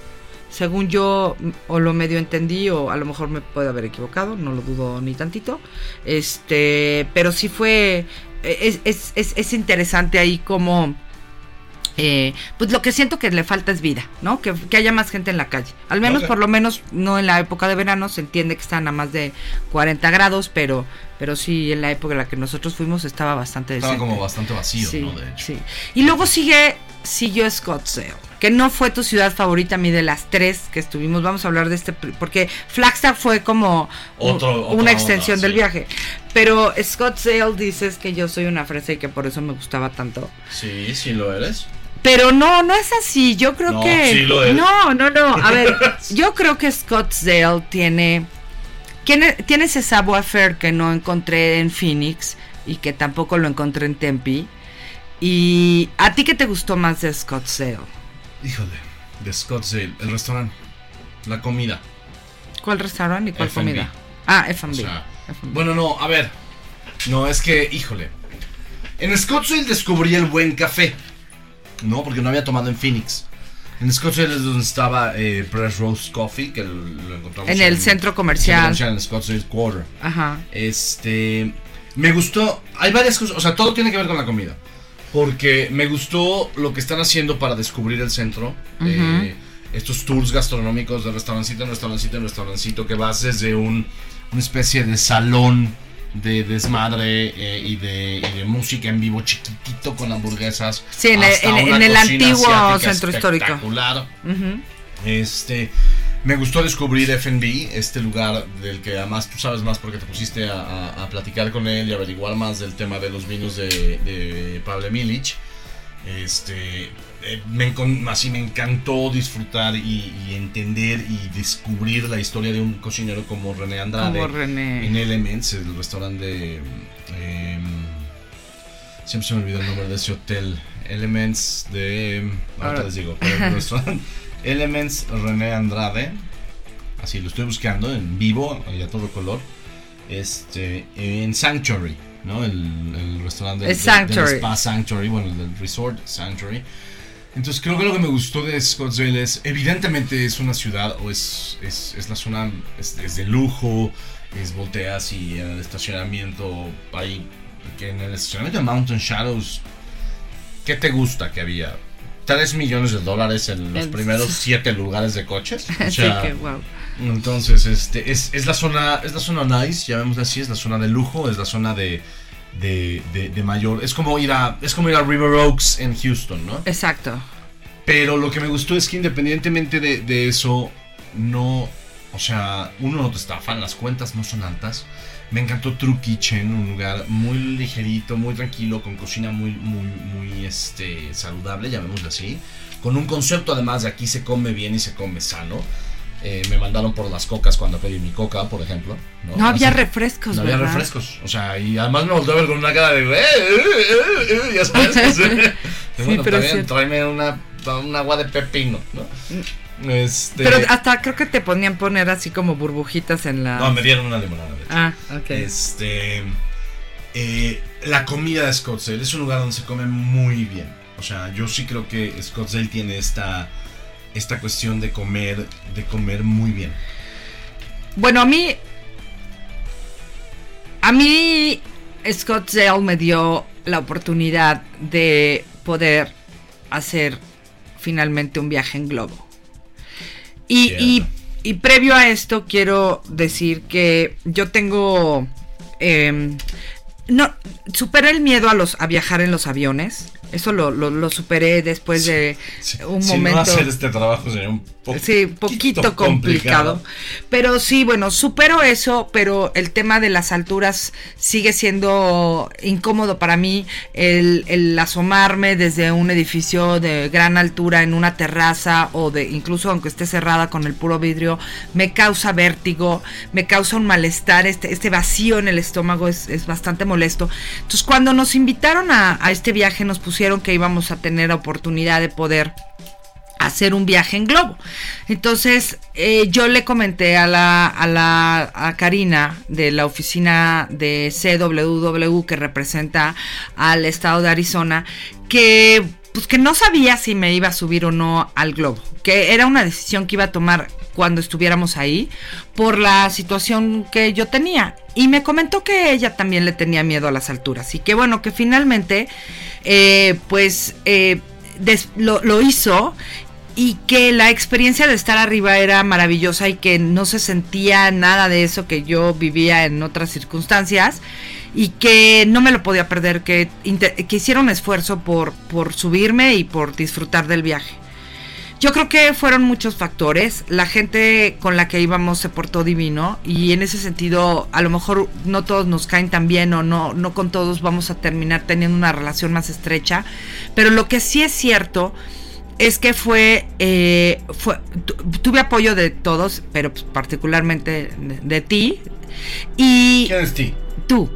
Según yo, o lo medio entendí, o a lo mejor me puedo haber equivocado, no lo dudo ni tantito. Este, pero sí fue. Es, es, es, es interesante ahí como. eh, pues lo que siento que le falta es vida, ¿no? Que, que haya más gente en la calle. Al menos, por lo menos, no en la época de verano, se entiende que están a más de 40 grados, pero, pero sí en la época en la que nosotros fuimos estaba bastante estaba decente. como bastante vacío, Sí, ¿no? De hecho. sí. Y luego sigue, siguió Scottsdale, que no fue tu ciudad favorita a mí de las tres que estuvimos. Vamos a hablar de este, porque Flagstaff fue como Otro- una extensión onda, del sí. viaje. Pero Scottsdale dices que yo soy una fresa y que por eso me gustaba tanto. Sí, sí lo eres. Pero no, no es así. Yo creo No, que. sí lo. No, no, no. A ver, yo creo que Scottsdale tiene. Tiene, tiene ese savoir faire que no encontré en Phoenix y que tampoco lo encontré en Tempe. ¿Y a ti qué te gustó más de Scottsdale? Híjole, de Scottsdale, el restaurante, la comida. ¿Cuál restaurante y cuál comida? Ah, O F&B. sea, F&B. bueno, no, a ver. No, es que, híjole. En Scottsdale descubrí el buen café. No, porque no había tomado en Phoenix. En Scottsdale es donde estaba eh, Press Roast Coffee, que lo, encontramos En el centro comercial. centro en Scottsdale Quarter. Ajá. Este. Me gustó. Hay varias cosas. O sea, todo tiene que ver con la comida. Porque me gustó lo que están haciendo para descubrir el centro. Eh, estos tours gastronómicos de restaurancito en restaurancito en restaurancito. Que vas desde un, una especie de salón de desmadre eh, y, de, y de música en vivo chiquitito con hamburguesas. Sí, en el- en- en antiguo centro histórico. espectacular. Ujú. Este, me gustó descubrir FNB, este lugar del que además tú sabes más porque te pusiste a, a- a platicar con él y averiguar más del tema de los vinos de, de Pablo Milich. Este, eh, me, así me encantó disfrutar y, y entender y descubrir la historia de un cocinero como René Andrade Como René. en Elements, el restaurante de... em, siempre se me olvida el nombre de ese hotel. Elements de... em, Ahorita Ahora- les digo. pero el restaurante Elements René Andrade. Así lo estoy buscando en vivo y a todo color. Este, en Sanctuary, ¿no? El, el restaurante El del- Sanctuary. del Spa Sanctuary, bueno, el del Resort Sanctuary. Entonces creo que lo que me gustó de Scottsdale es, evidentemente es una ciudad o es, es, es la zona, es, es de lujo, es volteas y en el estacionamiento hay, que en el estacionamiento de Mountain Shadows, ¿qué te gusta que había? 3 millones de dólares en los primeros 7 lugares de coches. O sea, que, wow. entonces, este, es, es la zona, es la zona nice, llamémosla así, es la zona de lujo, es la zona de, de, de- de mayor, es como ir a, es como ir a River Oaks en Houston, ¿no? Exacto. Pero lo que me gustó es que independientemente de, de eso, no, o sea, uno no te estafan, las cuentas no son altas. Me encantó True Kitchen, un lugar muy ligerito, muy tranquilo, con cocina muy, muy, muy, este, saludable, llamémoslo así. Con un concepto además de aquí se come bien y se come sano. Eh, me mandaron por las cocas cuando pedí mi coca, por ejemplo. No, No había Así- refrescos, no había refrescos. O sea, y además me volteó a ver con una cara de. "Eh, eh, eh, eh", ya sabes. Sí, bueno, pero cierto. tráeme una, un agua de pepino, ¿no? Este, Pero hasta creo que te ponían poner así como burbujitas en la. No, me dieron una limonada, de hecho. Ah, ok. Este. eh, la comida de Scottsdale es un lugar donde se come muy bien. O sea, yo sí creo que Scottsdale tiene esta. Esta cuestión de comer. De comer muy bien. Bueno, a mí. A mí, Scottsdale me dio la oportunidad de poder hacer finalmente un viaje en globo. Y, y- y previo a esto, quiero decir que yo tengo. em, no, superé el miedo a los a viajar en los aviones. Eso lo, lo- lo superé después de Sí, un si momento. no hacer este trabajo sería un poco. Sí, poquito complicado. Pero sí, bueno, supero eso, pero el tema de las alturas sigue siendo incómodo para mí. El, el asomarme desde un edificio de gran altura en una terraza o de incluso aunque esté cerrada con el puro vidrio, me causa vértigo, me causa un malestar, este, este vacío en el estómago es, es bastante molesto. Entonces, cuando nos invitaron a, a este viaje, nos que íbamos a tener oportunidad de poder hacer un viaje en globo. Entonces, eh, yo le comenté a la, a la a Karina de la oficina de CWW que representa al estado de Arizona que pues que no sabía si me iba a subir o no al globo, que era una decisión que iba a tomar cuando estuviéramos ahí por la situación que yo tenía. Y me comentó que ella también le tenía miedo a las alturas. Y que bueno, que finalmente, eh, pues eh, lo, hizo y que la experiencia de estar arriba era maravillosa y que no se sentía nada de eso que yo vivía en otras circunstancias y que no me lo podía perder, que, que hiciera un esfuerzo por, por subirme y por disfrutar del viaje. Yo creo que fueron muchos factores. La gente con la que íbamos se portó divino y en ese sentido a lo mejor no todos nos caen tan bien o no, no con todos vamos a terminar teniendo una relación más estrecha. Pero lo que sí es cierto es que fue, eh, fue tuve apoyo de todos, pero pues, particularmente de, de ti y ¿Quién es ti? tú.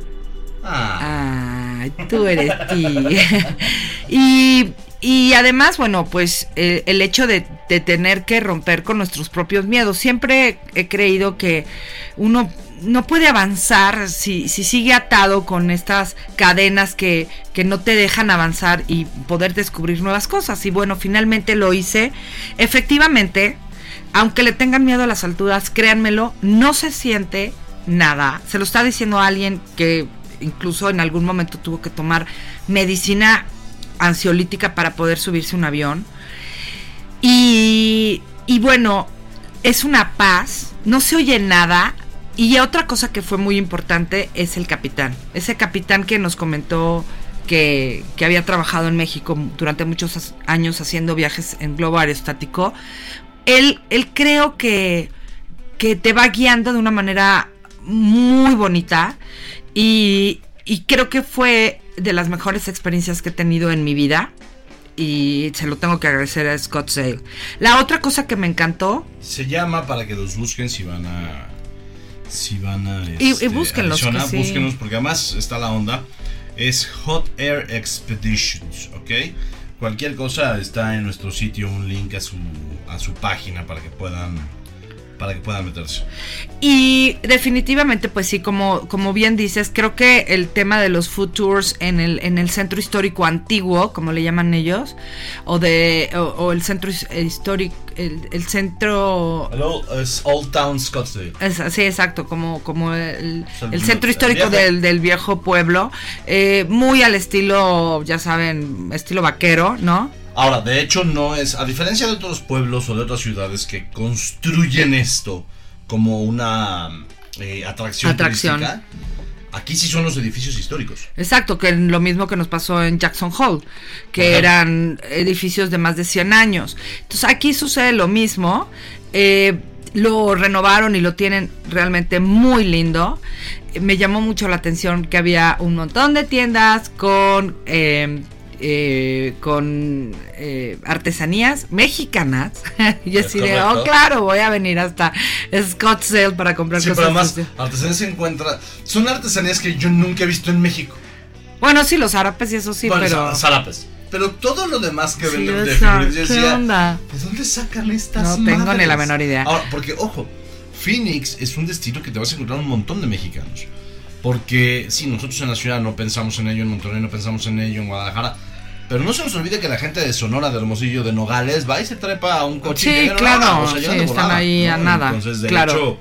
Ah, Ay, tú eres ti. y, y además, bueno, pues eh, el hecho de, de tener que romper con nuestros propios miedos. Siempre he creído que uno no puede avanzar si, si sigue atado con estas cadenas que, que no te dejan avanzar y poder descubrir nuevas cosas. Y bueno, finalmente lo hice. Efectivamente, aunque le tengan miedo a las alturas, créanmelo, no se siente nada. Se lo está diciendo alguien que incluso en algún momento tuvo que tomar medicina ansiolítica para poder subirse un avión. Y, y bueno, es una paz, no se oye nada. Y otra cosa que fue muy importante es el capitán. Ese capitán que nos comentó que, que había trabajado en México durante muchos años haciendo viajes en globo aerostático. Él, él creo que, que te va guiando de una manera muy bonita y, y creo que fue de las mejores experiencias que he tenido en mi vida y se lo tengo que agradecer a Scott Sale. La otra cosa que me encantó, se llama para que los busquen si van a. Si van a. Y- y este, búsquenlos, Arizona, que sí. búsquenlos porque además está la onda. Es Hot Air Expeditions, ¿ok? Cualquier cosa está en nuestro sitio, un link a su, a su página para que puedan para que puedan meterse. Y definitivamente, pues sí, como, como bien dices, creo que el tema de los food tours en el, en el centro histórico antiguo, como le llaman ellos, o de o, o el centro his- histórico, el, el centro Hello, es Old Town Scottsdale. Es- sí, exacto, como, como el, O sea, el centro histórico viejo. del, del viejo pueblo, eh, muy al estilo, ya saben, estilo vaquero, ¿no? Ahora, de hecho, no es, a diferencia de otros pueblos o de otras ciudades que construyen esto como una eh, atracción, Atracción. turística, aquí sí son los edificios históricos. Exacto, que lo mismo que nos pasó en Jackson Hole, que Ajá. eran edificios de más de 100 años. Entonces aquí sucede lo mismo, eh, lo renovaron y lo tienen realmente muy lindo. Eh, Me llamó mucho la atención que había un montón de tiendas con... eh, eh, con eh, artesanías mexicanas y así de, oh claro, voy a venir hasta Scottsdale para comprar Sí, cosas. pero además, artesanías se encuentra. Son artesanías que yo nunca he visto en México. Bueno, sí, los árabes y eso sí, Bueno, pero... zarapes. Pero todo lo demás que Sí, venden de figuras, yo ¿qué decía, onda? ¿De dónde sacan estas No tengo ni la menor idea. Ahora, porque, ojo, Phoenix es un destino que te vas a encontrar un montón de mexicanos. Porque, sí, nosotros en la ciudad no pensamos en ello, en Monterrey no pensamos en ello, en Guadalajara. Pero no se nos olvide que la gente de Sonora, de Hermosillo, de Nogales, va y se trepa a un coche. Sí, y claro, o sea, sí, están ahí a nada, Entonces, de claro. hecho,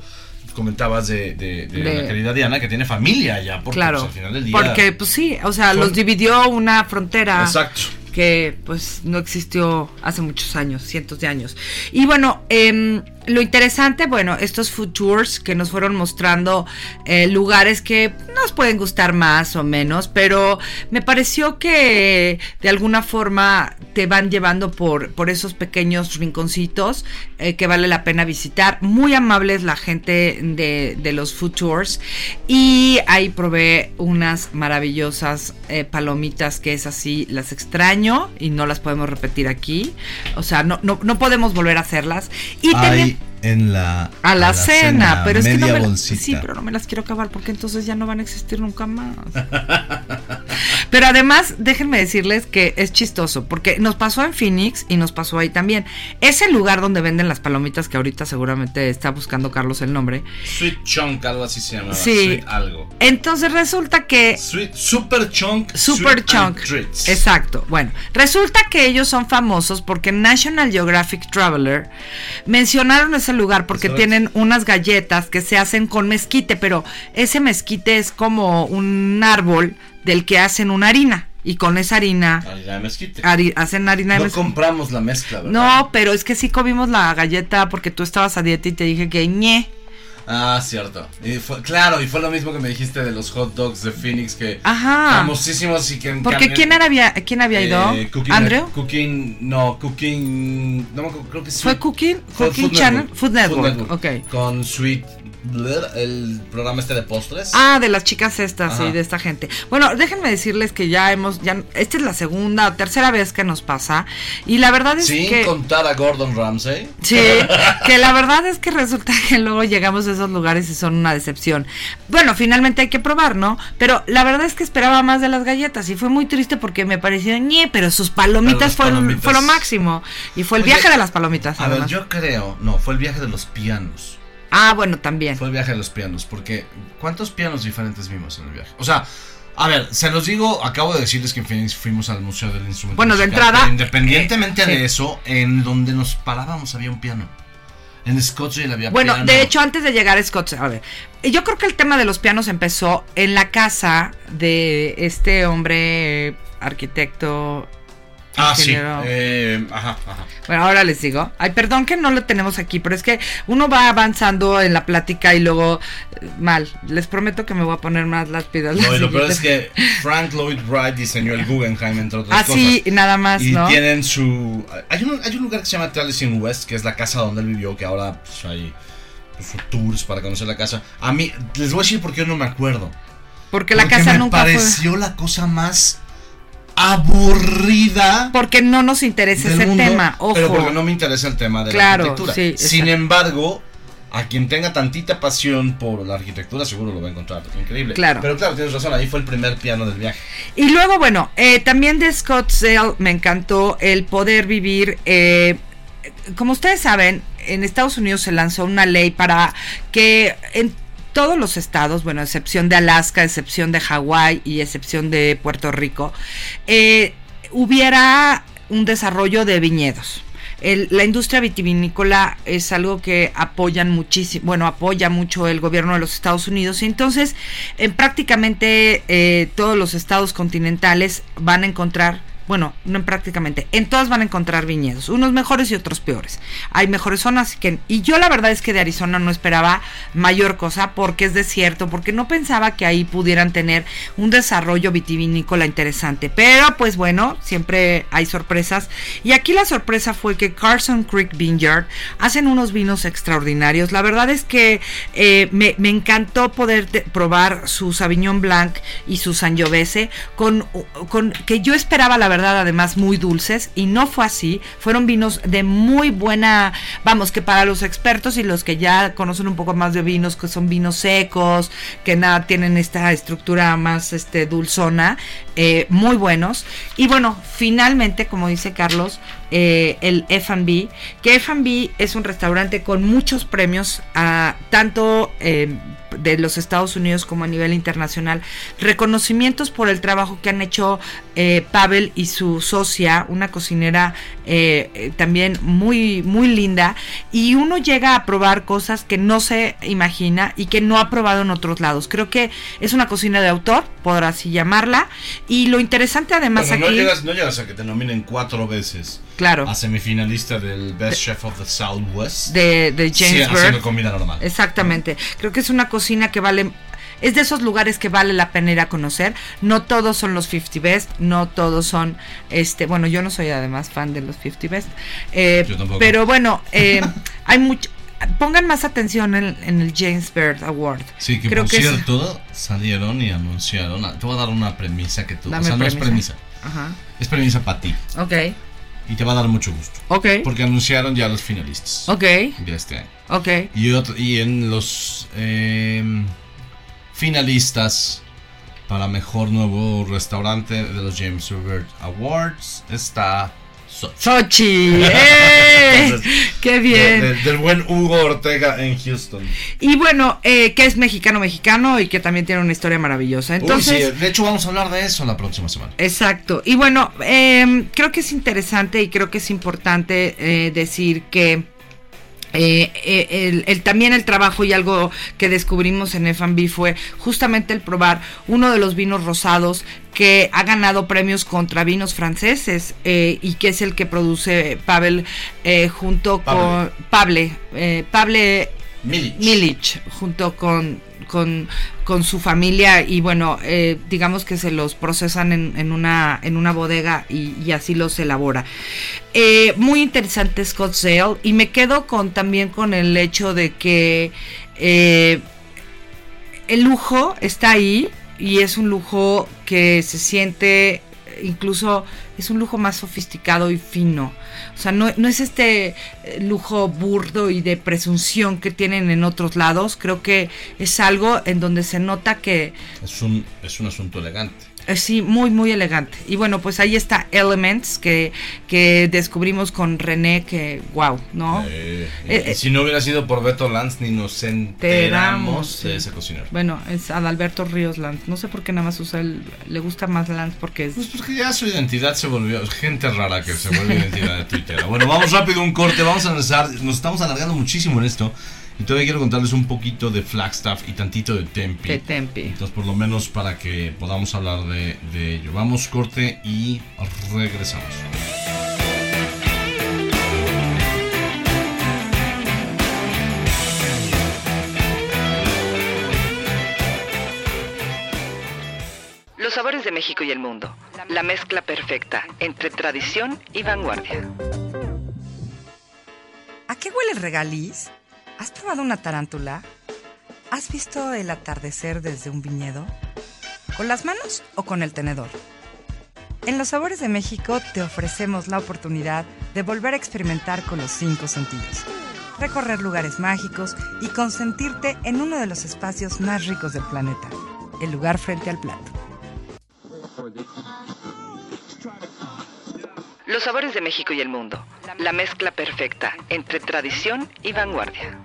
comentabas de, de, de De- la querida Diana que tiene familia allá. Porque claro, pues, al final del día. porque pues sí, o sea, Son- los dividió una frontera Exacto. que pues no existió hace muchos años, cientos de años. Y bueno, em, lo interesante, bueno, estos food tours que nos fueron mostrando eh, lugares que nos pueden gustar más o menos, pero me pareció que de alguna forma te van llevando por, por esos pequeños rinconcitos eh, que vale la pena visitar. Muy amables la gente de, de los food tours. Y ahí probé unas maravillosas eh, palomitas que es así, las extraño y no las podemos repetir aquí. O sea, no, no, no podemos volver a hacerlas. Y también Hay en la. a la, cena, pero es que no me sí, pero no me las quiero acabar porque entonces ya no van a existir nunca más. pero además, déjenme decirles que es chistoso porque nos pasó en Phoenix y nos pasó ahí también. Ese lugar donde venden las palomitas que ahorita seguramente está buscando Carlos el nombre. Sweet Chunk, algo así se llamaba. Sí. Sweet algo. Entonces resulta que Sweet, super Chunk. Super Sweet Chunk. Exacto. Bueno, resulta que ellos son famosos porque National Geographic Traveler mencionaron ese lugar porque tienen unas galletas que se hacen con mezquite, pero ese mezquite es como un árbol del que hacen una harina y con esa harina Harina de mezquite. hari- hacen harina de No mezquite. compramos la mezcla, ¿verdad? No, pero es que sí comimos la galleta porque tú estabas a dieta y te dije que ñe. Ah, cierto. Y fue, claro, y fue lo mismo que me dijiste de los hot dogs de Phoenix que Ajá. famosísimos y que Porque que- ¿quién era había quién había ido? eh, Cooking- Andrew. Cooking, no, Cooking, no me acuerdo, creo que sí. ¿Fue Cooking? Cooking Channel? Food Network. Con Sweet el programa este de postres. Ah, de las chicas estas, Ajá. sí, de esta gente. Bueno, déjenme decirles que ya hemos, ya, esta es la segunda o tercera vez que nos pasa. Y la verdad es Sin que... contar a Gordon Ramsay. Sí, que la verdad es que resulta que luego llegamos a esos lugares y son una decepción. Bueno, finalmente hay que probar, ¿no? Pero la verdad es que esperaba más de las galletas y fue muy triste porque me pareció ñe, pero sus palomitas, Pero fueron- palomitas. fue lo máximo. Y fue el Oye, viaje de las palomitas, A ver, yo creo, no, fue el viaje de los pianos. Ah, bueno, también. Fue el viaje de los pianos, porque ¿cuántos pianos diferentes vimos en el viaje? O sea, a ver, se los digo, acabo de decirles que en Phoenix fuimos al Museo del Instrumento. Bueno, de entrada, independientemente eh, sí. de eso, en donde nos parábamos había un piano. En Scottsdale había Bueno, piano. de hecho, antes de llegar a Scott, a ver, yo creo que el tema de los pianos empezó en la casa de este hombre arquitecto. Ah, sí. eh, ajá, ajá. Bueno, ahora les digo. Ay, perdón que no lo tenemos aquí, pero es que uno va avanzando en la plática y luego eh, mal. Les prometo que me voy a poner más las pilas. No, y lo peor es que Frank Lloyd Wright diseñó el Guggenheim, entre otras Así, cosas. nada más, Y ¿no? tienen su. Hay un, hay un lugar que se llama Taliesin West, que es la casa donde él vivió, que ahora pues, hay pues, tours para conocer la casa. A mí, les voy a decir por qué no me acuerdo. Porque la Porque casa me nunca fue. pareció la cosa más aburrida. Porque no nos interesa ese mundo, tema, ojo. Pero porque no me interesa el tema de Claro, la arquitectura. sí, Sin embargo, a quien tenga tantita pasión por la arquitectura, seguro lo va a encontrar increíble. Claro. Pero claro, tienes razón, ahí fue el primer piano del viaje. Y luego, bueno, eh, también de Scottsdale me encantó el poder vivir. eh, como ustedes saben, en Estados Unidos se lanzó una ley para que en todos los estados, bueno, excepción de Alaska, excepción de Hawái y excepción de Puerto Rico, eh, hubiera un desarrollo de viñedos. La industria vitivinícola es algo que apoyan muchísimo, bueno, apoya mucho el gobierno de los Estados Unidos y entonces en prácticamente eh, todos los estados continentales van a encontrar bueno, no en prácticamente, en todas van a encontrar viñedos, unos mejores y otros peores. Hay mejores zonas que y yo la verdad es que de Arizona no esperaba mayor cosa porque es desierto, porque no pensaba que ahí pudieran tener un desarrollo vitivinícola interesante. Pero pues bueno, siempre hay sorpresas y aquí la sorpresa fue que Carson Creek Vineyard hacen unos vinos extraordinarios. La verdad es que eh, me, encantó poder probar su Sauvignon Blanc y su Sangiovese con, con que yo esperaba la verdad además muy dulces y no fue así. Fueron vinos de muy buena, vamos, que para los expertos y los que ya conocen un poco más de vinos, que son vinos secos, que nada tienen esta estructura más este dulzona, eh, muy buenos. Y bueno, finalmente, como dice Carlos, eh, el F&B, que F&B es un restaurante con muchos premios, ah, tanto eh, de los Estados Unidos como a nivel internacional, reconocimientos por el trabajo que han hecho eh, Pavel y su socia, una cocinera eh, eh, también muy, muy linda, y uno llega a probar cosas que no se imagina y que no ha probado en otros lados. Creo que es una cocina de autor, por así llamarla, y lo interesante además Bueno, aquí... no, llegas, no llegas a que te nominen cuatro veces Claro. a semifinalista del Best Chef of the Southwest. de, de Sí, James haciendo Bird. comida normal. Exactamente. Creo que es una cocina que vale. Es de esos lugares que vale la pena ir a conocer. No todos son los 50 Best, no todos son, este, bueno, yo no soy además fan de los 50 Best, eh, Yo tampoco. pero bueno, eh, hay mucho, pongan más atención en, en el James Bird Award. Sí, que Creo por que es- cierto, salieron y anunciaron. Te voy a dar una premisa que tú. Dame o sea, no es premisa. premisa. Ajá. Es premisa para ti. Ok, Y te va a dar mucho gusto. ok, Porque anunciaron ya los finalistas ok, de este año. ok. Y, otro- y en los em, finalistas para mejor nuevo restaurante de los James Bird Awards está Sochi. Sochi, ¡eh! Entonces, ¡Qué bien! de- del buen Hugo Ortega en Houston. Y bueno, eh, que es mexicano mexicano y que también tiene una historia maravillosa. Entonces, Uy, sí, de hecho vamos a hablar de eso la próxima semana. exacto. Y bueno, eh, creo que es interesante y creo que es importante eh, decir que eh, eh, el, el- también el trabajo y algo que descubrimos en F&B fue justamente el probar uno de los vinos rosados que ha ganado premios contra vinos franceses eh, y que es el que produce Pavel eh, junto Pable. con Pable, eh, Pable Milich. Milich, junto con, con, con su familia y bueno, eh, digamos que se los procesan en, en una, en una bodega y, así los elabora. Eh, muy interesante Scottsdale y me quedo con también con el hecho de que eh, el lujo está ahí y es un lujo que se siente incluso es un lujo más sofisticado y fino. O sea, no, no es este eh, lujo burdo y de presunción que tienen en otros lados. Creo que es algo en donde se nota que Es un, es un asunto elegante. Eh, sí, muy, muy elegante. Y bueno, pues ahí está Elements que, que descubrimos con René, que wow, ¿no? Eh, Eh, eh. si no hubiera sido por Beto Lanz, ni nos enteramos sí. de ese cocinero. Bueno, es Adalberto Ríos Lanz. No sé por qué nada más usa el. Le gusta más Lanz porque es. Pues porque ya su identidad se volvió. Gente rara que se vuelve identidad de Twitter. Bueno, vamos rápido un corte. Vamos a analizar. Nos estamos alargando muchísimo en esto. Y todavía quiero contarles un poquito de Flagstaff y tantito de Tempe. De Tempe. Entonces, por lo menos para que podamos hablar de, de ello. Vamos, corte y regresamos. Los sabores de México y el mundo. La mezcla perfecta entre tradición y vanguardia. ¿A qué huele el regaliz? ¿Has probado una tarántula? ¿Has visto el atardecer desde un viñedo? ¿Con las manos o con el tenedor? En Los Sabores de México te ofrecemos la oportunidad de volver a experimentar con los cinco sentidos. Recorrer lugares mágicos y consentirte en uno de los espacios más ricos del planeta, el lugar frente al plato. Los sabores de México y el mundo. La mezcla perfecta entre tradición y vanguardia.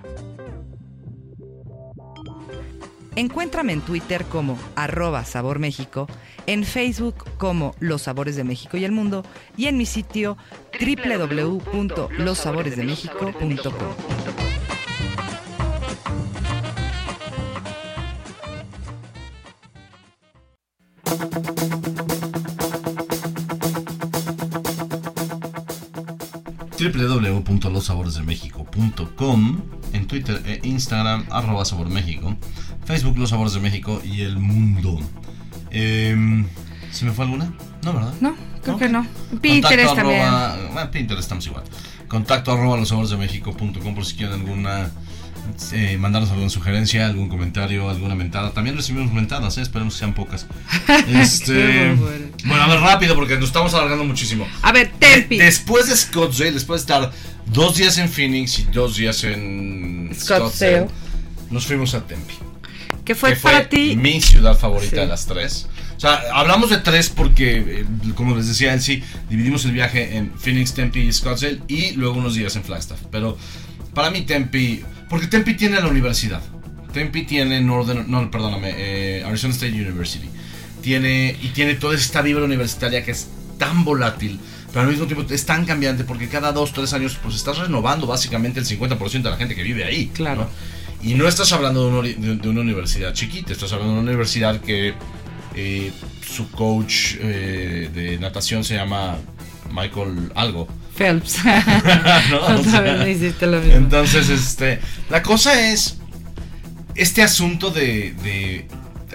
Encuéntrame en Twitter como arroba Sabor México, en Facebook como Los Sabores de México y el Mundo y en mi sitio www.lossaboresdemexico.com. www.lossaboresdemexico.com en Twitter e Instagram arroba Sabor México Facebook Los Sabores de México y el Mundo Em, ¿Se me fue alguna? No, ¿verdad? No, creo que no. Pinterest Contacto también. arroba- bueno, Pinterest estamos igual. Contacto arroba losaboresdemexico.com por si quieren alguna. Eh, mandarnos alguna sugerencia, algún comentario, alguna mentada. También recibimos mentadas, ¿eh? esperemos que sean pocas. Este, bueno, a ver, rápido porque nos estamos alargando muchísimo. A ver, Tempi. De- después de Scottsdale, después de estar dos días en Phoenix y dos días en Scottsdale. nos fuimos a Tempe ¿Qué fue que fue para ti? mi ciudad favorita Sí. de las tres. O sea, hablamos de tres porque, eh, como les decía en sí, dividimos el viaje en Phoenix, Tempe y Scottsdale y luego unos días en Flagstaff. Pero para mí Tempe, porque Tempe tiene la universidad. Tempe tiene Northern, no, perdóname, eh, Arizona State University. Tiene, y tiene toda esta vibra universitaria que es tan volátil, pero al mismo tiempo es tan cambiante porque cada dos, tres años pues estás renovando básicamente el 50% de la gente que vive ahí. Claro. ¿no? Y no estás hablando de una, de una universidad chiquita, estás hablando de una universidad que eh, su coach eh, de natación se llama Michael Algo. Phelps. ¿no? O Otra sea, vez me hiciste lo mismo. Entonces, este, la cosa es este asunto de, de-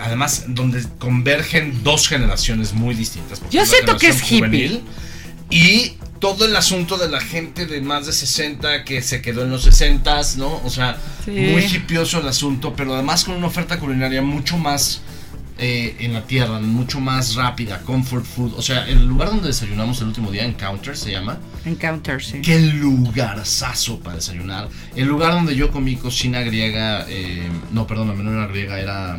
además, donde convergen dos generaciones muy distintas. Yo siento que es hippie. Y todo el asunto de la gente de más de 60 que se quedó en los 60, ¿no? O sea, Sí. muy hipioso el asunto, pero además con una oferta culinaria mucho más eh, en la tierra, mucho más rápida, comfort food. O sea, el lugar donde desayunamos el último día, Encounter se llama, Encounter, sí. Qué lugarzazo para desayunar. El lugar donde yo comí cocina griega, eh, no, perdóname, no era griega, era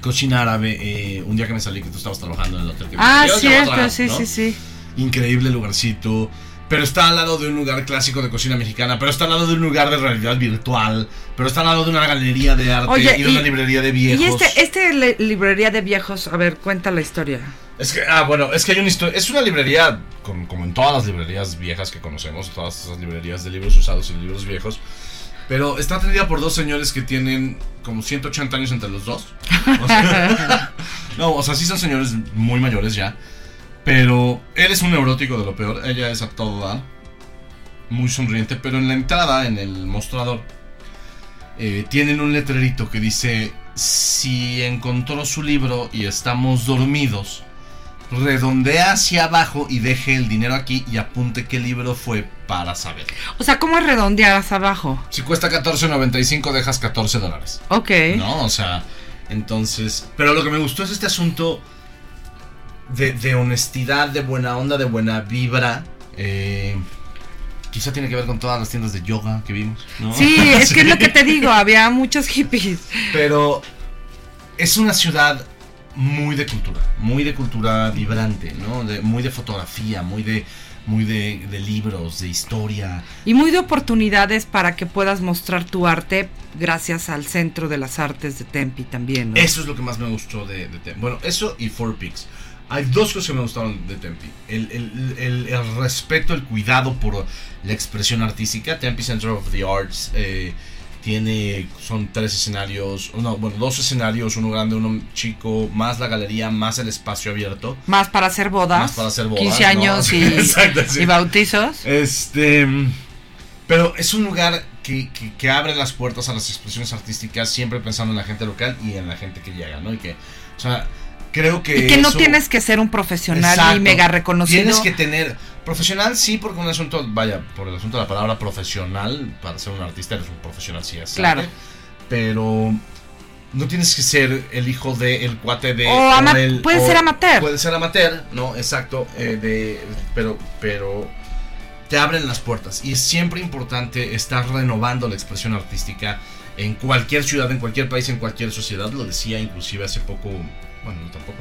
cocina árabe. eh, un día que me salí que tú estabas trabajando en el hotel. Que me Ah, cierto, sí, ¿no? sí, sí. Increíble lugarcito. Pero está al lado de un lugar clásico de cocina mexicana, pero está al lado de un lugar de realidad virtual, pero está al lado de una galería de arte Oye, y de una y- librería de Y viejos. este, este le- librería de viejos, a ver, cuenta la historia. Es que, ah, bueno, es que hay una historia. Es una librería, como, como en todas las librerías viejas que conocemos, todas esas librerías de libros usados y libros viejos. Pero está atendida por dos señores que tienen como 180 años entre los dos. O sea, no, o sea, sí son señores muy mayores ya. Pero él es un neurótico de lo peor. Ella es a todo dar. Muy sonriente. Pero en la entrada, en el mostrador, eh, tienen un letrerito que dice: Si encontró su libro y estamos dormidos, redondea hacia abajo y deje el dinero aquí y apunte qué libro fue para saber. O sea, ¿cómo es redondear hacia abajo? Si cuesta 14.95, dejas 14 dólares. Ok. ¿No? O sea, entonces. Pero lo que me gustó es este asunto de, de honestidad, de buena onda, de buena vibra. Eh, quizá tiene que ver con todas las tiendas de yoga que vimos. ¿no? Sí, es que es lo que te digo, había muchos hippies. Pero es una ciudad muy de cultura, muy de cultura vibrante, ¿no? De- muy de fotografía, muy de muy de, de libros, de historia. Y muy de oportunidades para que puedas mostrar tu arte gracias al Centro de las Artes de Tempi también, ¿no? Eso es lo que más me gustó de, de Tempe. Bueno, eso y Four Peaks. Hay dos cosas que me gustaron de Tempe. El, el- el- el respeto, el cuidado por la expresión artística. Tempe Center of the Arts eh, tiene, son tres escenarios, no, bueno, dos escenarios, uno grande, uno chico, más la galería, más el espacio abierto. Más para hacer bodas. Más para hacer bodas, 15 ¿no? años y, Exacto, sí. y bautizos. Este. Pero es un lugar que, que- que abre las puertas a las expresiones artísticas, siempre pensando en la gente local y en la gente que llega, ¿no? Y que, o sea, creo que. Y que no tienes que ser un profesional Exacto. ni mega reconocido. Tienes que tener. Profesional, sí, porque un asunto, vaya, por el asunto de la palabra profesional, para ser un artista eres un profesional, sí, es Claro. Pero. No tienes que ser el hijo de, el cuate de. O ama- del- puede o- ser amateur. Puede ser amateur, no, exacto. eh, de, pero, pero te abren las puertas. Y es siempre importante estar renovando la expresión artística en cualquier ciudad, en cualquier país, en cualquier sociedad. Lo decía inclusive hace poco, bueno, no tampoco,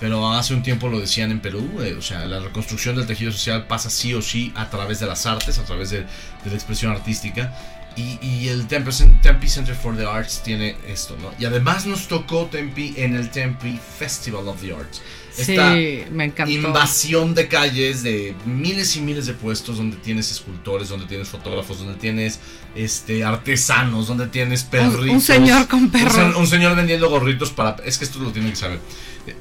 pero hace un tiempo lo decían en Perú, eh, o sea, la reconstrucción del tejido social pasa sí o sí a través de las artes, a través de, de la expresión artística. Y, y el Tempe, Tempe Center for the Arts tiene esto, ¿no? Y además nos tocó Tempe en el Tempe Festival of the Arts. Esta sí, me encantó. invasión de calles, de miles y miles de puestos donde tienes escultores, donde tienes fotógrafos, donde tienes este artesanos, donde tienes perritos. un señor con perros. Un, señor vendiendo gorritos para... Es que esto lo tienen que saber.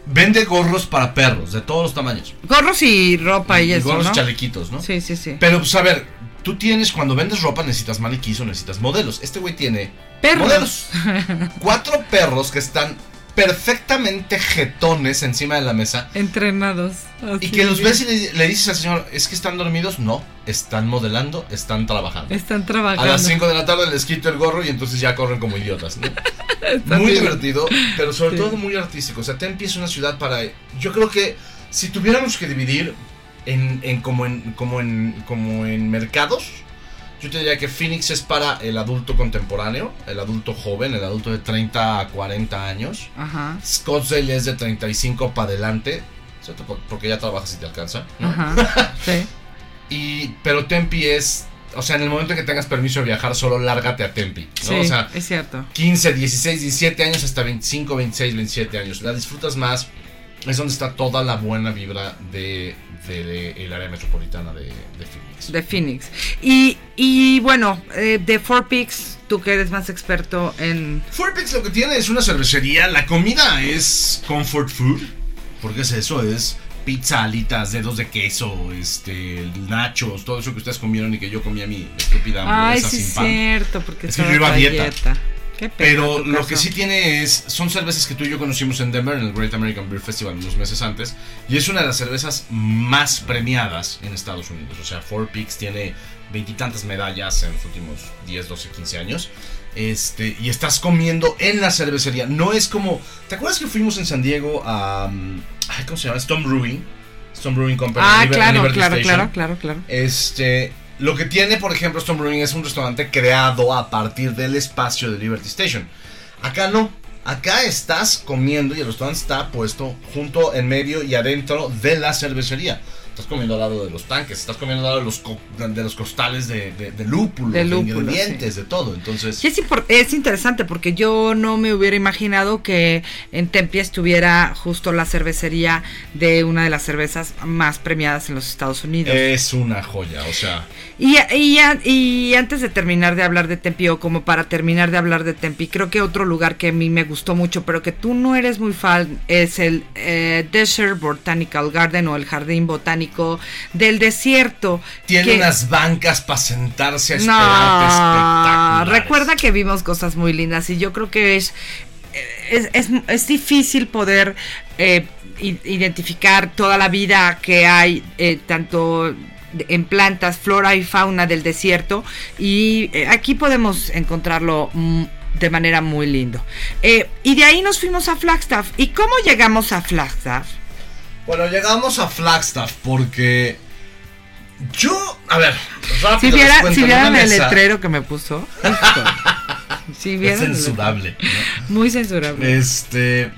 Vende gorros para perros, de todos los tamaños. Gorros y ropa y, eso, gorros ¿no? y chalequitos, ¿no? Sí, sí, sí. Pero pues a ver, tú tienes, cuando vendes ropa necesitas maniquís o necesitas modelos. Este güey tiene Perros. modelos. Cuatro perros que están perfectamente jetones encima de la mesa. Entrenados. Y que los ves y le, le dices al señor, ¿es que están dormidos? No, están modelando, están trabajando. Están A trabajando. las 5 de la tarde les quito el gorro y entonces ya corren como idiotas, ¿no? Muy bien. divertido, pero sobre Sí. todo muy artístico. O sea, Tempe es una ciudad para... Yo creo que si tuviéramos que dividir en, en como, en, como, en, como en mercados, yo te diría que Phoenix es para el adulto contemporáneo, el adulto joven, el adulto de 30 a 40 años. Ajá. Scottsdale es de 35 para adelante, ¿cierto? Por- porque ya trabajas y te alcanza. ¿no? Ajá. Sí. Y, pero Tempe es... O sea, en el momento en que tengas permiso de viajar, solo lárgate a Tempe. ¿no? Sí, o sea, es cierto. 15, 16, 17 años hasta 25, 26, 27 años. La disfrutas más. Es donde está toda la buena vibra de, de- de el área metropolitana de, de Phoenix. De Phoenix. Y, y bueno, eh, de Four Peaks, tú que eres más experto en. Fourpix lo que tiene es una cervecería. La comida es comfort food. Porque es eso, es pizza, alitas, dedos de queso, este, nachos, todo eso que ustedes comieron y que yo comía mi estúpida Ay, hamburguesa sí, es sin pan. cierto, porque Es que yo iba a a dieta. Pero lo que sí tiene es. Son cervezas que tú y yo conocimos en Denver, en el Great American Beer Festival, unos meses antes. Y es una de las cervezas más premiadas en Estados Unidos. O sea, Four Peaks tiene veintitantas medallas en los últimos 10, 12, 15 años. Este, y estás comiendo en la cervecería. No es como. ¿Te acuerdas que fuimos en San Diego a. um, ay, ¿Cómo se llama? Stone Brewing. Stone Brewing Company. Ah, claro, claro, claro, claro, claro. Este, lo que tiene, por ejemplo, Stone Brewing es un restaurante creado a partir del espacio de Liberty Station. Acá no. Acá estás comiendo y el restaurante está puesto junto en medio y adentro de la cervecería. Estás comiendo al lado de los tanques, estás comiendo al lado de los, co- de los costales de, de, de lúpulos, De de, lúpulos, ingredientes, de todo. Entonces, Y es, es interesante porque yo no me hubiera imaginado que en Tempe estuviera justo la cervecería de una de las cervezas más premiadas en los Estados Unidos. es una joya. O sea, Y, y antes de terminar de hablar de Tempe, o como para terminar de hablar de Tempe, creo que otro lugar que a mí me gustó mucho, pero que tú no eres muy fan, es el eh, Desert Botanical Garden o el Jardín Botánico del Desierto. tiene que- unas bancas para sentarse a esperarte no, recuerda que vimos cosas muy lindas y yo creo que es, es, es, es difícil poder eh, identificar toda la vida que hay, eh, tanto en plantas, flora y fauna del desierto y eh, aquí podemos encontrarlo mm, de manera muy lindo. Eh, y de ahí nos fuimos a Flagstaff. ¿Y cómo llegamos a Flagstaff? Bueno, llegamos a Flagstaff porque yo, a ver, rápido Si, les viera, cuento, si vieran el mesa- letrero que me puso. Si es vieran censurable. Muy censurable. Este,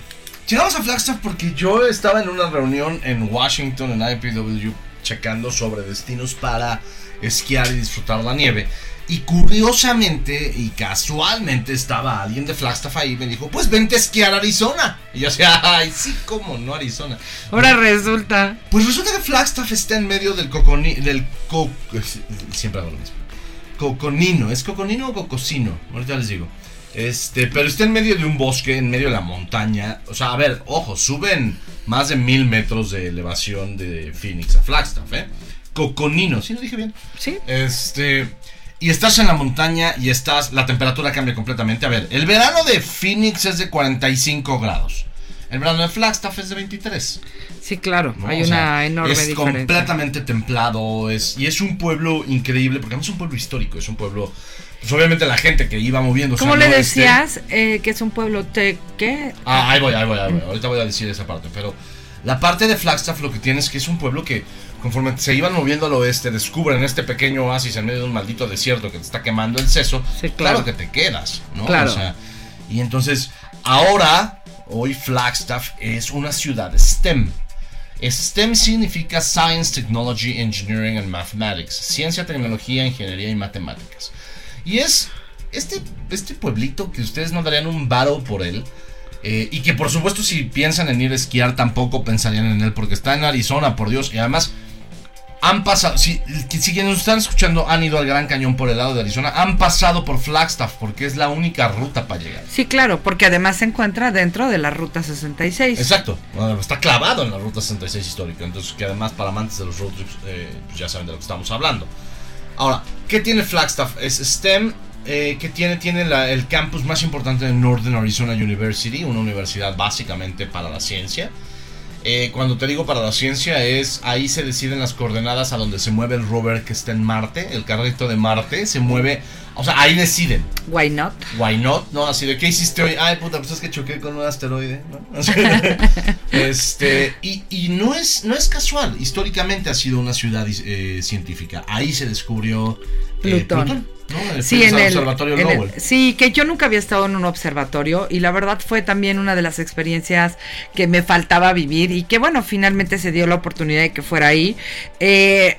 llegamos a Flagstaff porque yo estaba en una reunión en Washington en IPW checando sobre destinos para esquiar y disfrutar la nieve. Y curiosamente y casualmente estaba alguien de Flagstaff ahí y me dijo, pues vente a esquiar a Arizona. Y yo decía, ay, sí, cómo no Arizona. Ahora resulta. Pues resulta que Flagstaff está en medio del coconi del co siempre hago lo mismo. Coconino, ¿es coconino o cocosino? Ahorita les digo. Este, pero está en medio de un bosque, en medio de la montaña. O sea, a ver, ojo, suben más de mil metros de elevación de Phoenix a Flagstaff, ¿eh? Coconino, ¿sí lo dije bien? Sí. Este. Y estás en la montaña y estás. La temperatura cambia completamente. A ver, el verano de Phoenix es de 45 grados. El verano de Flagstaff es de 23. Sí, claro. ¿no? Hay O una enorme es diferencia. completamente templado es, y es un pueblo increíble porque además es un pueblo histórico, es un pueblo, pues obviamente la gente que iba moviéndose. ¿Cómo le decías eh, que es un pueblo te qué? Ah, ahí voy, ahí voy, ahí voy. Ahorita voy a decir esa parte, pero la parte de Flagstaff lo que tiene es que es un pueblo que conforme se iban moviendo al oeste descubren este pequeño oasis en medio de un maldito desierto que te está quemando el seso. Sí, claro. que te quedas, ¿no? Claro. O sea, y entonces ahora hoy Flagstaff es una ciudad STEM. STEM significa Science, Technology, Engineering and Mathematics. Ciencia, tecnología, ingeniería y matemáticas. Y es este, este pueblito que ustedes no darían un battle por él. Eh, y que por supuesto si piensan en ir a esquiar tampoco pensarían en él porque está en Arizona, por Dios. Y además han pasado, si, si quienes nos están escuchando han ido al Gran Cañón por el lado de Arizona, han pasado por Flagstaff porque es la única ruta para llegar. Sí, claro, porque además se encuentra dentro de la Ruta 66. Exacto, bueno, está clavado en la Ruta 66 histórica, entonces que además para amantes de los road trips eh, pues ya saben de lo que estamos hablando. Ahora, ¿qué tiene Flagstaff? Es STEM, eh, que tiene, tiene el campus más importante de Northern Arizona University, una universidad básicamente para la ciencia. Eh, cuando te digo para la ciencia es ahí se deciden las coordenadas a donde se mueve el rover que está en Marte, el carrito de Marte, se mueve, o sea, ahí deciden. Why not? Why not? No, así de ¿qué hiciste hoy? Ay, puta, pues es que choqué con un asteroide, ¿no? Este, y, y no es no es casual, históricamente ha sido una ciudad eh, científica. Ahí se descubrió eh, Plutón. ¿no? El Sí, en el, observatorio en el- sí, que yo nunca había estado en un observatorio y la verdad fue también una de las experiencias que me faltaba vivir y que bueno, finalmente se dio la oportunidad de que fuera ahí. Eh,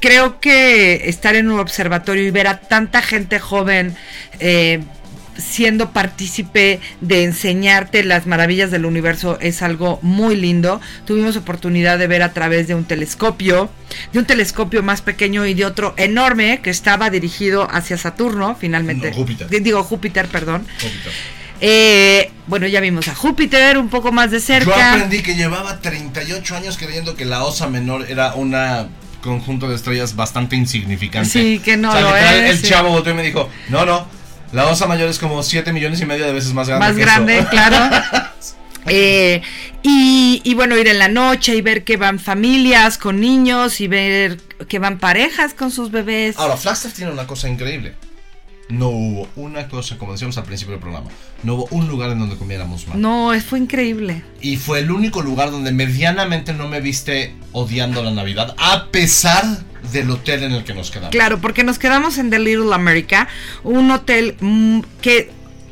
creo que estar en un observatorio y ver a tanta gente joven eh, siendo partícipe de enseñarte las maravillas del universo es algo muy lindo. Tuvimos oportunidad de ver a través de un telescopio, de un telescopio más pequeño y de otro enorme que estaba dirigido hacia Saturno, finalmente. No, Júpiter. Di- Digo Júpiter, perdón. Poquito. Eh, bueno, ya vimos a Júpiter un poco más de Yo cerca. aprendí que llevaba 38 años creyendo que la osa menor era una conjunto de estrellas bastante insignificante. Sí, que no O sea, lo literal, es, El sí. chavo volteó y me dijo, no, no, la osa mayor es como 7 millones y medio de veces más grande. más que grande, eso". claro. Eh, y, y bueno, ir en la noche y ver que van familias con niños y ver que van parejas con sus bebés. Ahora, Flagstaff tiene una cosa increíble. No hubo una cosa, como decíamos al principio del programa, no hubo un lugar en donde comiéramos mal. No, fue increíble. Y fue el único lugar donde medianamente no me viste odiando la Navidad, a pesar del hotel en el que nos quedamos. Claro, porque nos quedamos en The Little America, un hotel mm, que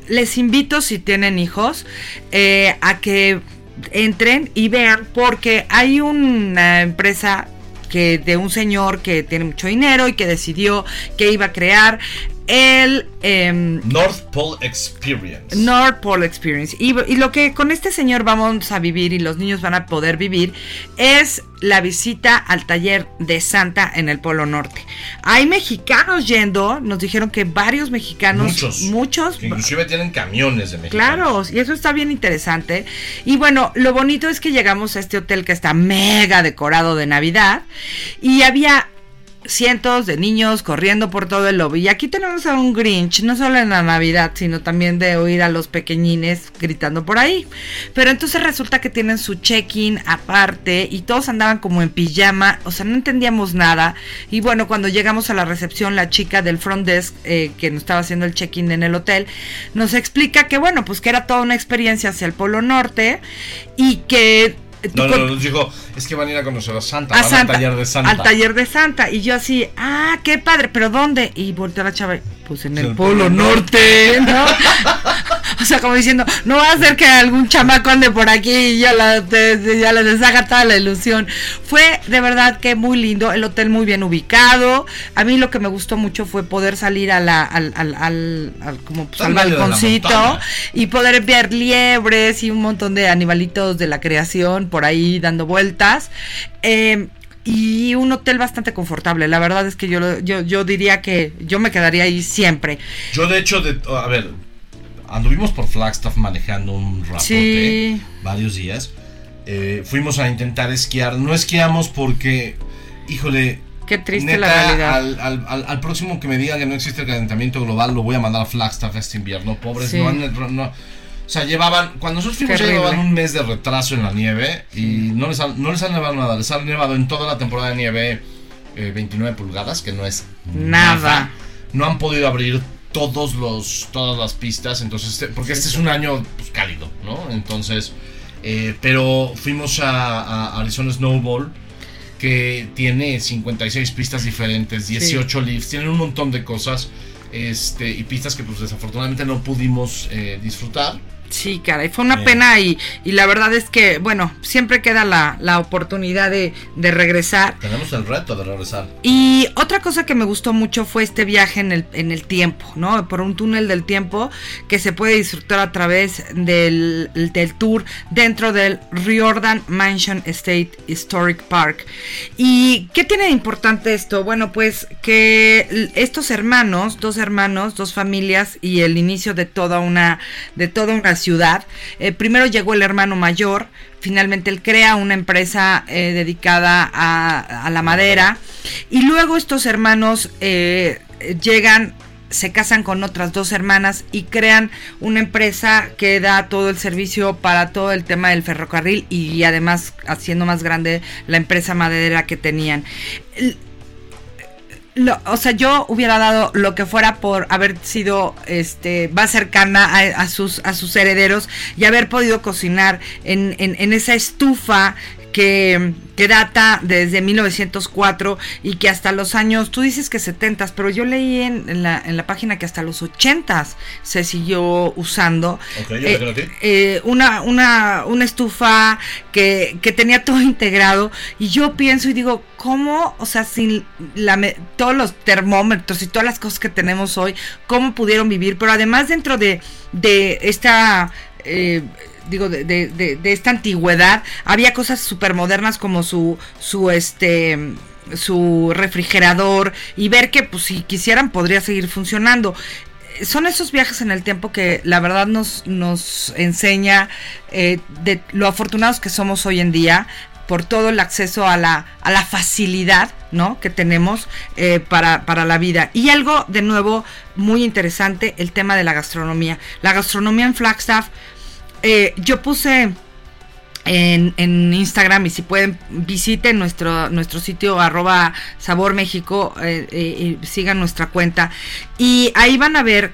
les invito si tienen hijos eh, a que entren y vean porque hay una empresa que de un señor que tiene mucho dinero y que decidió que iba a crear el em, North Pole Experience. North Pole Experience. Y, y lo que con este señor vamos a vivir y los niños van a poder vivir es la visita al taller de Santa en el Polo Norte. Hay mexicanos yendo, nos dijeron que varios mexicanos, Muchos. muchos, inclusive tienen camiones de México. Claro, y eso está bien interesante. Y bueno, lo bonito es que llegamos a este hotel que está mega decorado de Navidad y había cientos de niños corriendo por todo el lobby. Y aquí tenemos a un Grinch, no solo en la Navidad, sino también de oír a los pequeñines gritando por ahí. Pero entonces resulta que tienen su check-in aparte y todos andaban como en pijama, o sea, no entendíamos nada. Y bueno, cuando llegamos a la recepción, la chica del front desk eh, que nos estaba haciendo el check-in en el hotel, nos explica que bueno, pues que era toda una experiencia hacia el Polo Norte y que... No, no, nos dijo, es que van a ir a conocer a Santa, a van Santa, al taller de Santa. Al taller de Santa. Y yo así, ah, qué padre, pero ¿dónde? Y volteó la chava, pues en el, el Polo Polo Norte, ¿no? o sea, como diciendo, no va a ser que algún chamaco ande por aquí y ya, la, te- ya les deshaga toda la ilusión. Fue de verdad que muy lindo, el hotel muy bien ubicado. A mí lo que me gustó mucho fue poder salir a la, al, al, al- al- como pues, al la balconcito y poder ver liebres y un montón de animalitos de la creación por ahí dando vueltas. Eh, y un hotel bastante confortable. La verdad es que yo, yo, yo diría que yo me quedaría ahí siempre. Yo de hecho, de, a ver, anduvimos por Flagstaff manejando un ratote, Sí. varios días. Eh, fuimos a intentar esquiar. No esquiamos porque, híjole, Qué triste neta, la realidad. Al, al- al- al próximo que me diga que no existe el calentamiento global, lo voy a mandar a Flagstaff este invierno. Pobres, Sí. no han- no- o sea, llevaban, cuando nosotros fuimos ya llevaban un mes de retraso en la nieve y no les, ha, no les ha nevado nada, les ha nevado en toda la temporada de nieve eh, 29 pulgadas, que no es Nada. No han podido abrir todos los, todas las pistas, entonces, este- porque este es un año pues, cálido, ¿no? Entonces, eh, pero fuimos a, a Arizona Snowball, que tiene 56 pistas diferentes, 18 lifts, tienen un montón de cosas, este, y pistas que pues desafortunadamente no pudimos eh, disfrutar. Sí, caray, fue una Bien. pena y, y la verdad es que, bueno, siempre queda la, la oportunidad de, de regresar. Tenemos el reto de regresar. Y otra cosa que me gustó mucho fue este viaje en el, en el tiempo, ¿no? Por un túnel del tiempo que se puede disfrutar a través del, del tour dentro del Riordan Mansion State Historic Park. ¿Y qué tiene de importante esto? Bueno, pues que estos hermanos, dos hermanos, dos familias y el inicio de toda una, de toda una ciudad. eh, primero llegó el hermano mayor, finalmente él crea una empresa eh, dedicada a, a la madera y luego estos hermanos eh, llegan se casan con otras dos hermanas y crean una empresa que da todo el servicio para todo el tema del ferrocarril y además haciendo más grande la empresa maderera que tenían. Lo- o sea, yo hubiera dado lo que fuera por haber sido este más cercana a, a sus a sus herederos y haber podido cocinar en, en- en esa estufa que, que data desde 1904 y que hasta los años, tú dices que 70, pero yo leí en, en la, en la página que hasta los 80 se siguió usando. Ok, yo Eh, eh, una, una, una estufa que, que tenía todo integrado y yo pienso y digo, ¿cómo? O sea, sin la, todos los termómetros y todas las cosas que tenemos hoy, ¿cómo pudieron vivir? Pero además dentro de, de esta... eh, digo de, de- de- de esta antigüedad había cosas súper modernas como su su este su refrigerador y ver que pues si quisieran podría seguir funcionando son esos viajes en el tiempo que la verdad nos, nos enseña eh, de lo afortunados que somos hoy en día por todo el acceso a la, a la facilidad ¿no? que tenemos eh, para, para la vida. Y algo de nuevo muy interesante, el tema de la gastronomía. La gastronomía en Flagstaff, eh, yo puse en, en Instagram y si pueden visiten nuestro nuestro sitio arroba sabor México eh, eh, sigan nuestra cuenta. Y ahí van a ver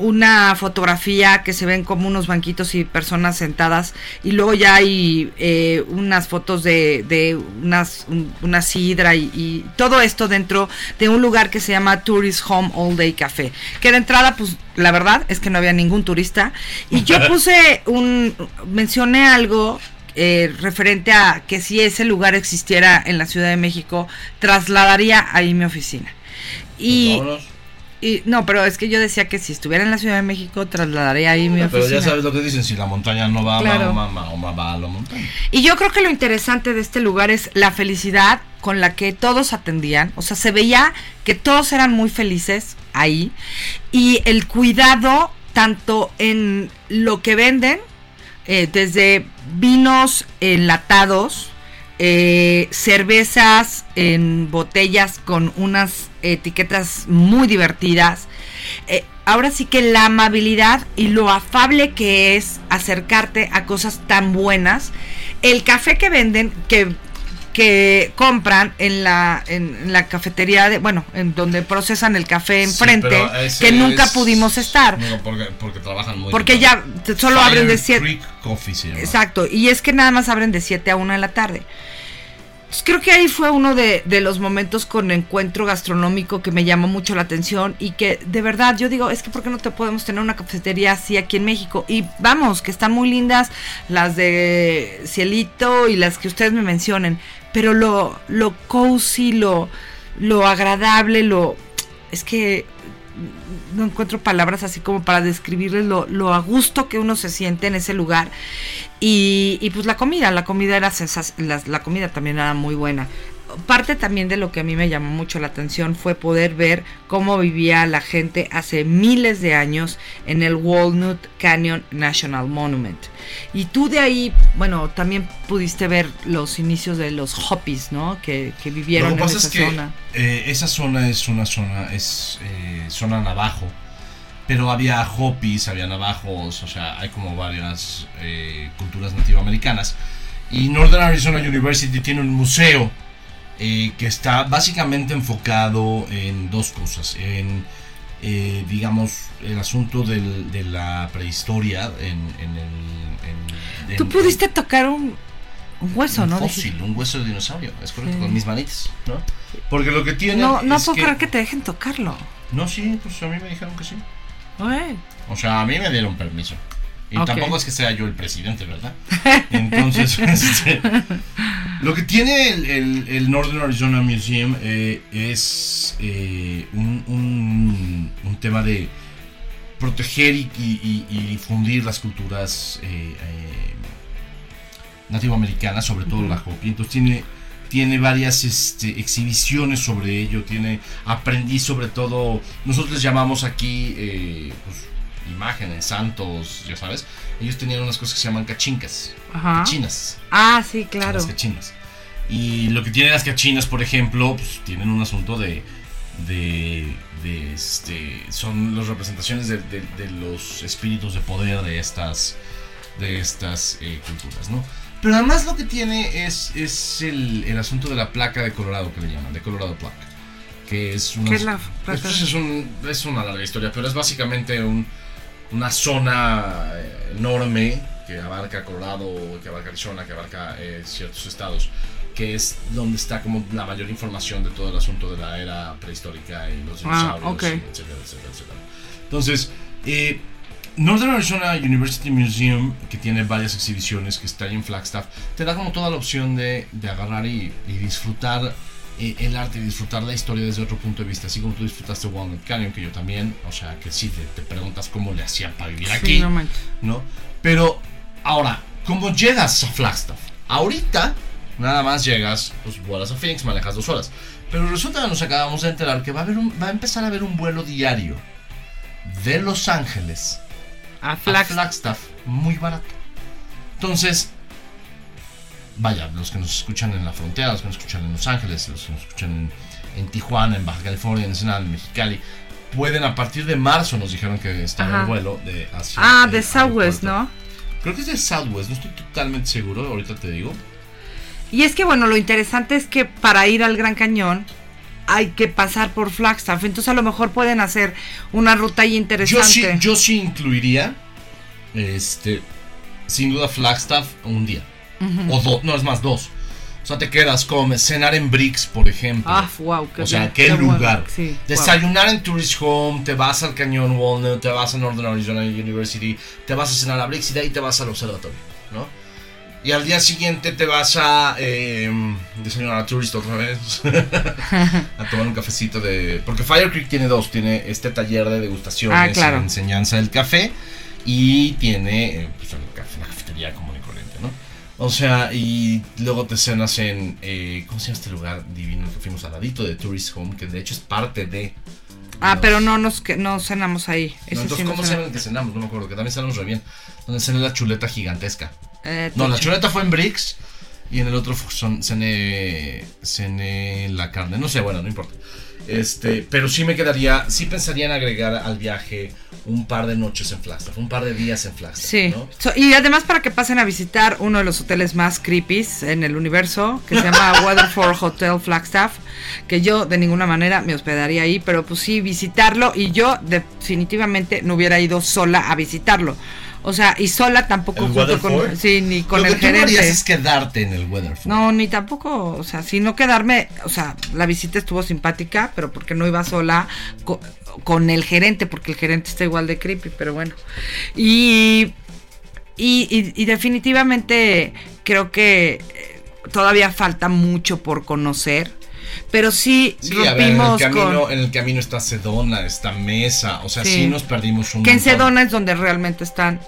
una fotografía que se ven como unos banquitos y personas sentadas y luego ya hay eh, unas fotos de, de unas un- una sidra y, y todo esto dentro de un lugar que se llama Tourist Home All Day Café que de entrada pues la verdad es que no había ningún turista y yo puse un mencioné algo eh, referente a que si ese lugar existiera en la Ciudad de México trasladaría ahí mi oficina y Pues. Y no, pero es que yo decía que si estuviera en la Ciudad de México trasladaría ahí mi Pero oficina. ya sabes lo que dicen, si la montaña no va, Claro. Mahoma, Mahoma va a la montaña. Y yo creo que lo interesante de este lugar es la felicidad con la que todos atendían. O sea, se veía que todos eran muy felices ahí. Y el cuidado tanto en lo que venden, eh, desde vinos enlatados, eh, cervezas en botellas con unas etiquetas muy divertidas. Eh, ahora sí que la amabilidad y lo afable que es acercarte a cosas tan buenas. El café que venden, que, que compran en la, en la cafetería, de, bueno, en donde procesan el café enfrente, que nunca es- pudimos estar. No, porque, porque trabajan muy Porque ya solo Fire abren de 7. Creek Coffee se llama. Exacto, y es que nada más abren de 7 a 1 de la tarde. Pues creo que ahí fue uno de, de los momentos con encuentro gastronómico que me llamó mucho la atención y que de verdad yo digo, es que ¿por qué no te podemos tener una cafetería así aquí en México? Y vamos, que están muy lindas las de Cielito y las que ustedes me mencionen, pero lo, lo cozy, lo, lo agradable, lo... Es que no encuentro palabras así como para describirles lo, lo a gusto que uno se siente en ese lugar. Y, y pues la comida, la comida era la, la comida también era muy buena. Parte también de lo que a mí me llamó mucho la atención fue poder ver cómo vivía la gente hace miles de años en el Walnut Canyon National Monument. Y tú de ahí, bueno, también pudiste ver los inicios de los Hopis, ¿no? Que, que vivieron Lo que en esa es que zona. eh, esa zona es una zona, es eh, zona navajo. Pero había hopis, había navajos, o sea, hay como varias eh, culturas nativoamericanas. Y Northern Arizona University tiene un museo eh, que está básicamente enfocado en dos cosas. En, eh, digamos, el asunto del- de la prehistoria en, en el... en- Tú pudiste tocar un, un hueso, un ¿no? fósil, un hueso de dinosaurio, es correcto, Sí. con mis manitas, ¿no? Porque lo que tiene No, no es puedo que- creer que te dejen tocarlo. No, sí, pues a mí me dijeron que sí. O sea, a mí me dieron permiso. Y tampoco es que sea yo el presidente, ¿verdad? Entonces, este, lo que tiene el, el- el Northern Arizona Museum eh, es eh, un, un- un tema de proteger y, y- y difundir las culturas eh, eh, nativoamericanas, sobre todo la Hopi. Entonces tiene, tiene varias este, exhibiciones sobre ello, tiene aprendí sobre todo, nosotros les llamamos aquí pues, imágenes, santos, ya sabes. Ellos tenían unas cosas que se llaman cachincas, Ajá. cachinas. Ah, sí, claro. Las cachinas. Y lo que tienen las cachinas, por ejemplo, pues, tienen un asunto de. de. de, este. son las representaciones de, de- de los espíritus de poder de estas. de estas eh, culturas, ¿no? Pero además lo que tiene es, es el, el asunto de la placa de Colorado que le llaman, de Colorado Plaque. Que es una. ¿Qué es la placa? pues, es, un- es una larga historia, pero es básicamente un, una zona eh, enorme que abarca Colorado, que abarca Arizona, que abarca eh, ciertos estados, que es donde está como la mayor información de todo el asunto de la era prehistórica y los Ah, dinosaurios, ok. y etcétera, etcétera, etcétera. Entonces, eh, Northern Arizona University Museum, que tiene varias exhibiciones, que está ahí en Flagstaff, te da como toda la opción de, de agarrar y, y disfrutar eh, el arte y disfrutar la historia desde otro punto de vista, así como tú disfrutaste Walnut Canyon, que yo también, o sea, que sí, te, te preguntas cómo le hacían para vivir Sí, aquí, no manches. ¿no? Pero, ahora, ¿cómo llegas a Flagstaff? Ahorita, nada más llegas, pues vuelas a Phoenix, manejas dos horas. Pero resulta que nos acabamos de enterar que va a, haber un- va a empezar a haber un vuelo diario de Los Ángeles A a Flax. Flagstaff muy barato. Entonces, vaya, los que nos escuchan en la frontera, los que nos escuchan en Los Ángeles, los que nos escuchan en, en Tijuana, en Baja California, en Ensenada, en Mexicali, pueden a partir de marzo nos dijeron que estaba Ajá. el vuelo de hacia Ah, de Southwest. ¿no? Creo que es de Southwest, no estoy totalmente seguro, ahorita te digo. Y es que bueno, lo interesante es que para ir al Gran Cañón hay que pasar por Flagstaff. Entonces a lo mejor pueden hacer una ruta ahí Yo interesante. sí, yo sí incluiría, este, sin duda Flagstaff un día. O dos, no es más, dos. O sea, te quedas, comes, cenar en Bricks, por ejemplo. Ah, wow, qué o sea, qué, bueno. lugar. Sí, wow. Desayunar en Tourist Home, te vas al Cañón Walnut, te vas a Northern Arizona University, te vas a cenar a Bricks y de ahí te vas al observatorio, ¿no? Y al día siguiente te vas a eh, desayunar a Tourist otra vez, a tomar un cafecito de... Porque Fire Creek tiene dos, tiene este taller de degustaciones Ah, claro. y enseñanza del café y tiene eh, pues, café, la cafetería ¿no? O sea, y luego te cenas en, eh, ¿cómo se llama este lugar divino que fuimos al ladito de Tourist Home? Que de hecho es parte de... Ah, los- pero no nos que no cenamos ahí. No, entonces, sí ¿cómo el que cenamos? No me acuerdo, que también cenamos re bien. Donde cené la chuleta gigantesca. Eh, No, la chuleta fue en Bricks y en el otro son, cené, cené la carne. No sé, bueno, no importa. Este, pero sí me quedaría, sí pensaría en agregar al viaje un par de noches en Flagstaff, un par de días en Flagstaff. Sí. ¿no? So- y además para que pasen a visitar uno de los hoteles más creepy en el universo, que se llama Waterford Hotel Flagstaff, que yo de ninguna manera me hospedaría ahí, pero pues sí visitarlo y yo definitivamente no hubiera ido sola a visitarlo. O sea, y sola tampoco ¿El junto con sí, ni con Lo el que tú no gerente. harías es quedarte en el Weatherford. No, ni tampoco, o sea, si no quedarme, o sea, la visita estuvo simpática, pero porque no iba sola co- con, el gerente, porque el gerente está igual de creepy, pero bueno. Y, y, y- y definitivamente creo que eh, todavía falta mucho por conocer, pero sí, Sí, a ver, en el, rompimos camino, con... en el camino está Sedona, está Mesa, o sea, sí, Sí. nos perdimos un Que en Sedona es donde realmente están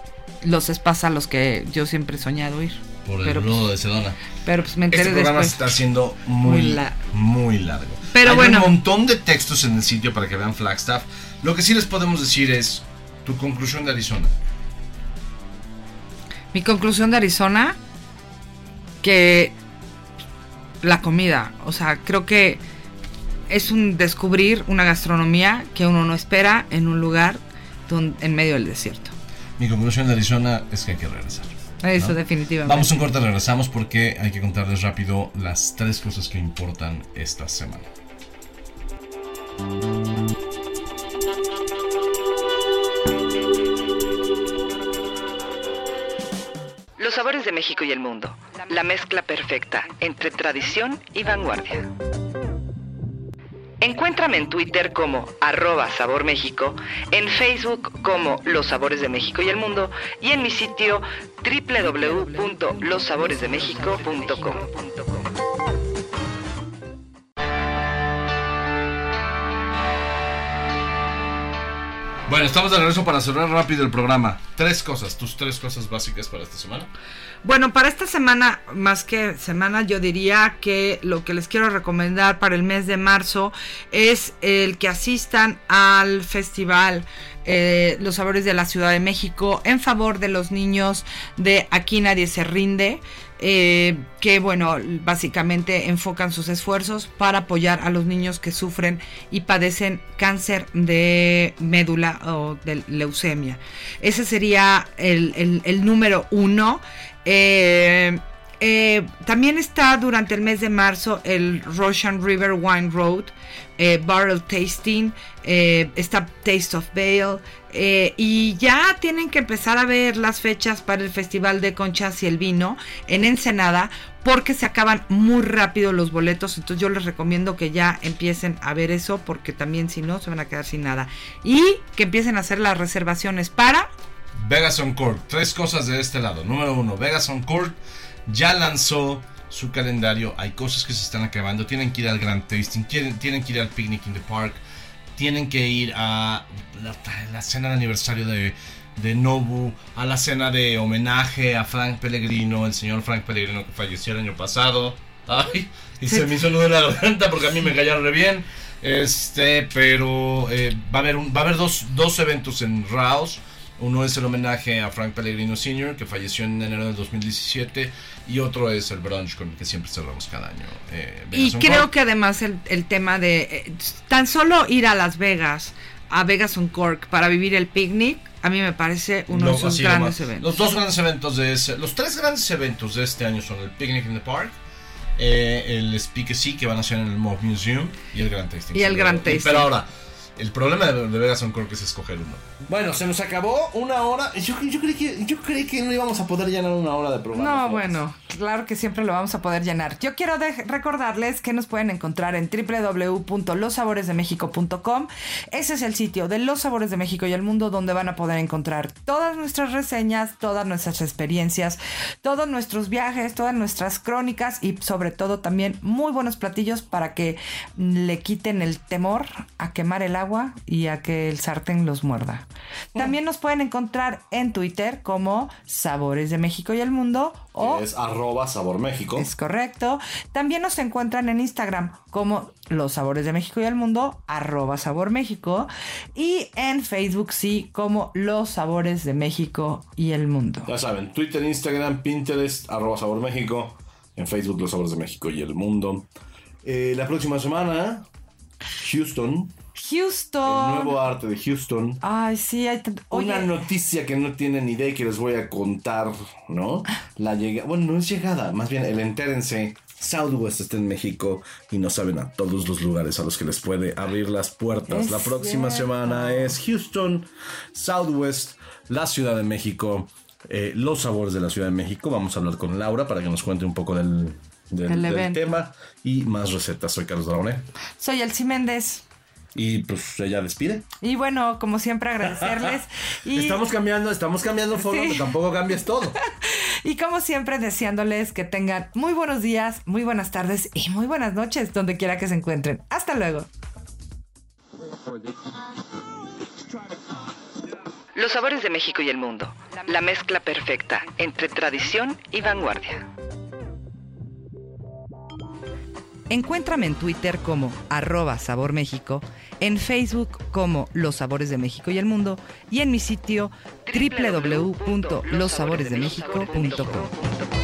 los spas a los que yo siempre he soñado ir. por el pero, lodo de Sedona. Pero pues me enteré Este programa se después. está haciendo muy, Muy la- muy largo. Pero Hay bueno. un montón de textos en el sitio para que vean Flagstaff. Lo que sí les podemos decir es tu conclusión de Arizona. Mi conclusión de Arizona, que la comida, o sea, creo que es un descubrir una gastronomía que uno no espera en un lugar don- en medio del desierto. Mi conclusión de Arizona es que hay que regresar. Eso ¿no? definitivamente. Vamos a un corte, regresamos porque hay que contarles rápido las tres cosas que importan esta semana. Los sabores de México y el mundo. La mezcla perfecta entre tradición y vanguardia. Encuéntrame en Twitter como arroba Sabor México, en Facebook como Los Sabores de México y el Mundo y en mi sitio www.lossaboresdemexico.com. Bueno, estamos de regreso para cerrar rápido el programa. Tres cosas, tus tres cosas básicas para esta semana. Bueno, para esta semana, más que semana, yo diría que lo que les quiero recomendar para el mes de marzo es el que asistan al festival eh, Los Sabores de la Ciudad de México en favor de los niños de Aquí Nadie se rinde. Eh, que bueno, básicamente enfocan sus esfuerzos para apoyar a los niños que sufren y padecen cáncer de médula o de leucemia. Ese sería el, el- número uno. Eh, eh, también está durante el mes de marzo el Russian River Wine Road, eh, Barrel Tasting, eh, está Taste of Bale, eh, y ya tienen que empezar a ver las fechas para el Festival de Conchas y el Vino en Ensenada, porque se acaban muy rápido los boletos, entonces yo les recomiendo que ya empiecen a ver eso, porque también si no se van a quedar sin nada. Y que empiecen a hacer las reservaciones para... Vegas on Court, tres cosas de este lado. Número uno, Vegas on Court ya lanzó su calendario. Hay cosas que se están acabando. Tienen que ir al Grand Tasting, tienen que ir al Picnic in the Park, tienen que ir a la, la cena de aniversario de, de Nobu, a la cena de homenaje a Frank Pellegrino, el señor Frank Pellegrino que falleció el año pasado. Ay, y se me hizo nudo en la garganta porque a mí me callaron re bien. Este, pero eh, va a haber, un, va a haber dos, dos eventos en Raos. Uno es el homenaje a Frank Pellegrino Sr., que falleció en enero del 2017, y otro es el brunch con el que siempre cerramos cada año. eh, Y creo que además el, el tema de eh, tan solo ir a Las Vegas, a Vegas on Cork para vivir el picnic, a mí me parece uno Lo- de sus grandes nomás. eventos. Los dos grandes eventos de ese, los tres grandes eventos de este año son el Picnic in the Park, eh, el Speakeasy que van a ser en el Mob Museum y el Grand Tasting. Y el Grand Tasting. Pero ahora, el problema de, de Vegas on Cork es escoger uno. Bueno, se nos acabó una hora. Yo, yo, creí que, yo creí que no íbamos a poder llenar una hora de programa. No, bueno, claro que siempre lo vamos a poder llenar. Yo quiero recordarles que nos pueden encontrar en www.lossaboresdemexico.com. Ese es el sitio de Los Sabores de México y el Mundo donde van a poder encontrar todas nuestras reseñas, todas nuestras experiencias, todos nuestros viajes, todas nuestras crónicas y sobre todo también muy buenos platillos para que le quiten el temor a quemar el agua y a que el sartén los muerda. También nos pueden encontrar en Twitter como Sabores de México y el Mundo o Es arroba sabor México. es correcto. También nos encuentran en Instagram como Los Sabores de México y el Mundo, arroba Sabor México. Y en Facebook sí, como Los Sabores de México y el Mundo. Ya saben, Twitter, Instagram, Pinterest, arroba Sabor México, en Facebook Los Sabores de México y el Mundo. Eh, la próxima semana, Houston, el Houston. nuevo arte de Houston. Ay, sí, hay Una noticia que no tienen idea y que les voy a contar, ¿no? La llegada, bueno, no es llegada, más bien el entérense. Southwest está en México y no saben a todos los lugares a los que les puede abrir las puertas. Es la próxima cierto. semana es Houston, Southwest, la Ciudad de México, eh, los sabores de la Ciudad de México. Vamos a hablar con Laura para que nos cuente un poco del, tema y más recetas. Soy Carlos Draune soy Elsie Méndez. Y pues ella despide. Y bueno, como siempre, agradecerles. Y, Estamos cambiando, estamos cambiando forma, Sí. pero tampoco cambies todo. y como siempre, deseándoles que tengan muy buenos días, muy buenas tardes y muy buenas noches, donde quiera que se encuentren. Hasta luego. Los sabores de México y el mundo. La mezcla perfecta entre tradición y vanguardia. Encuéntrame en Twitter como arroba Sabor México, en Facebook como Los Sabores de México y el Mundo y en mi sitio www.lossaboresdemexico.com.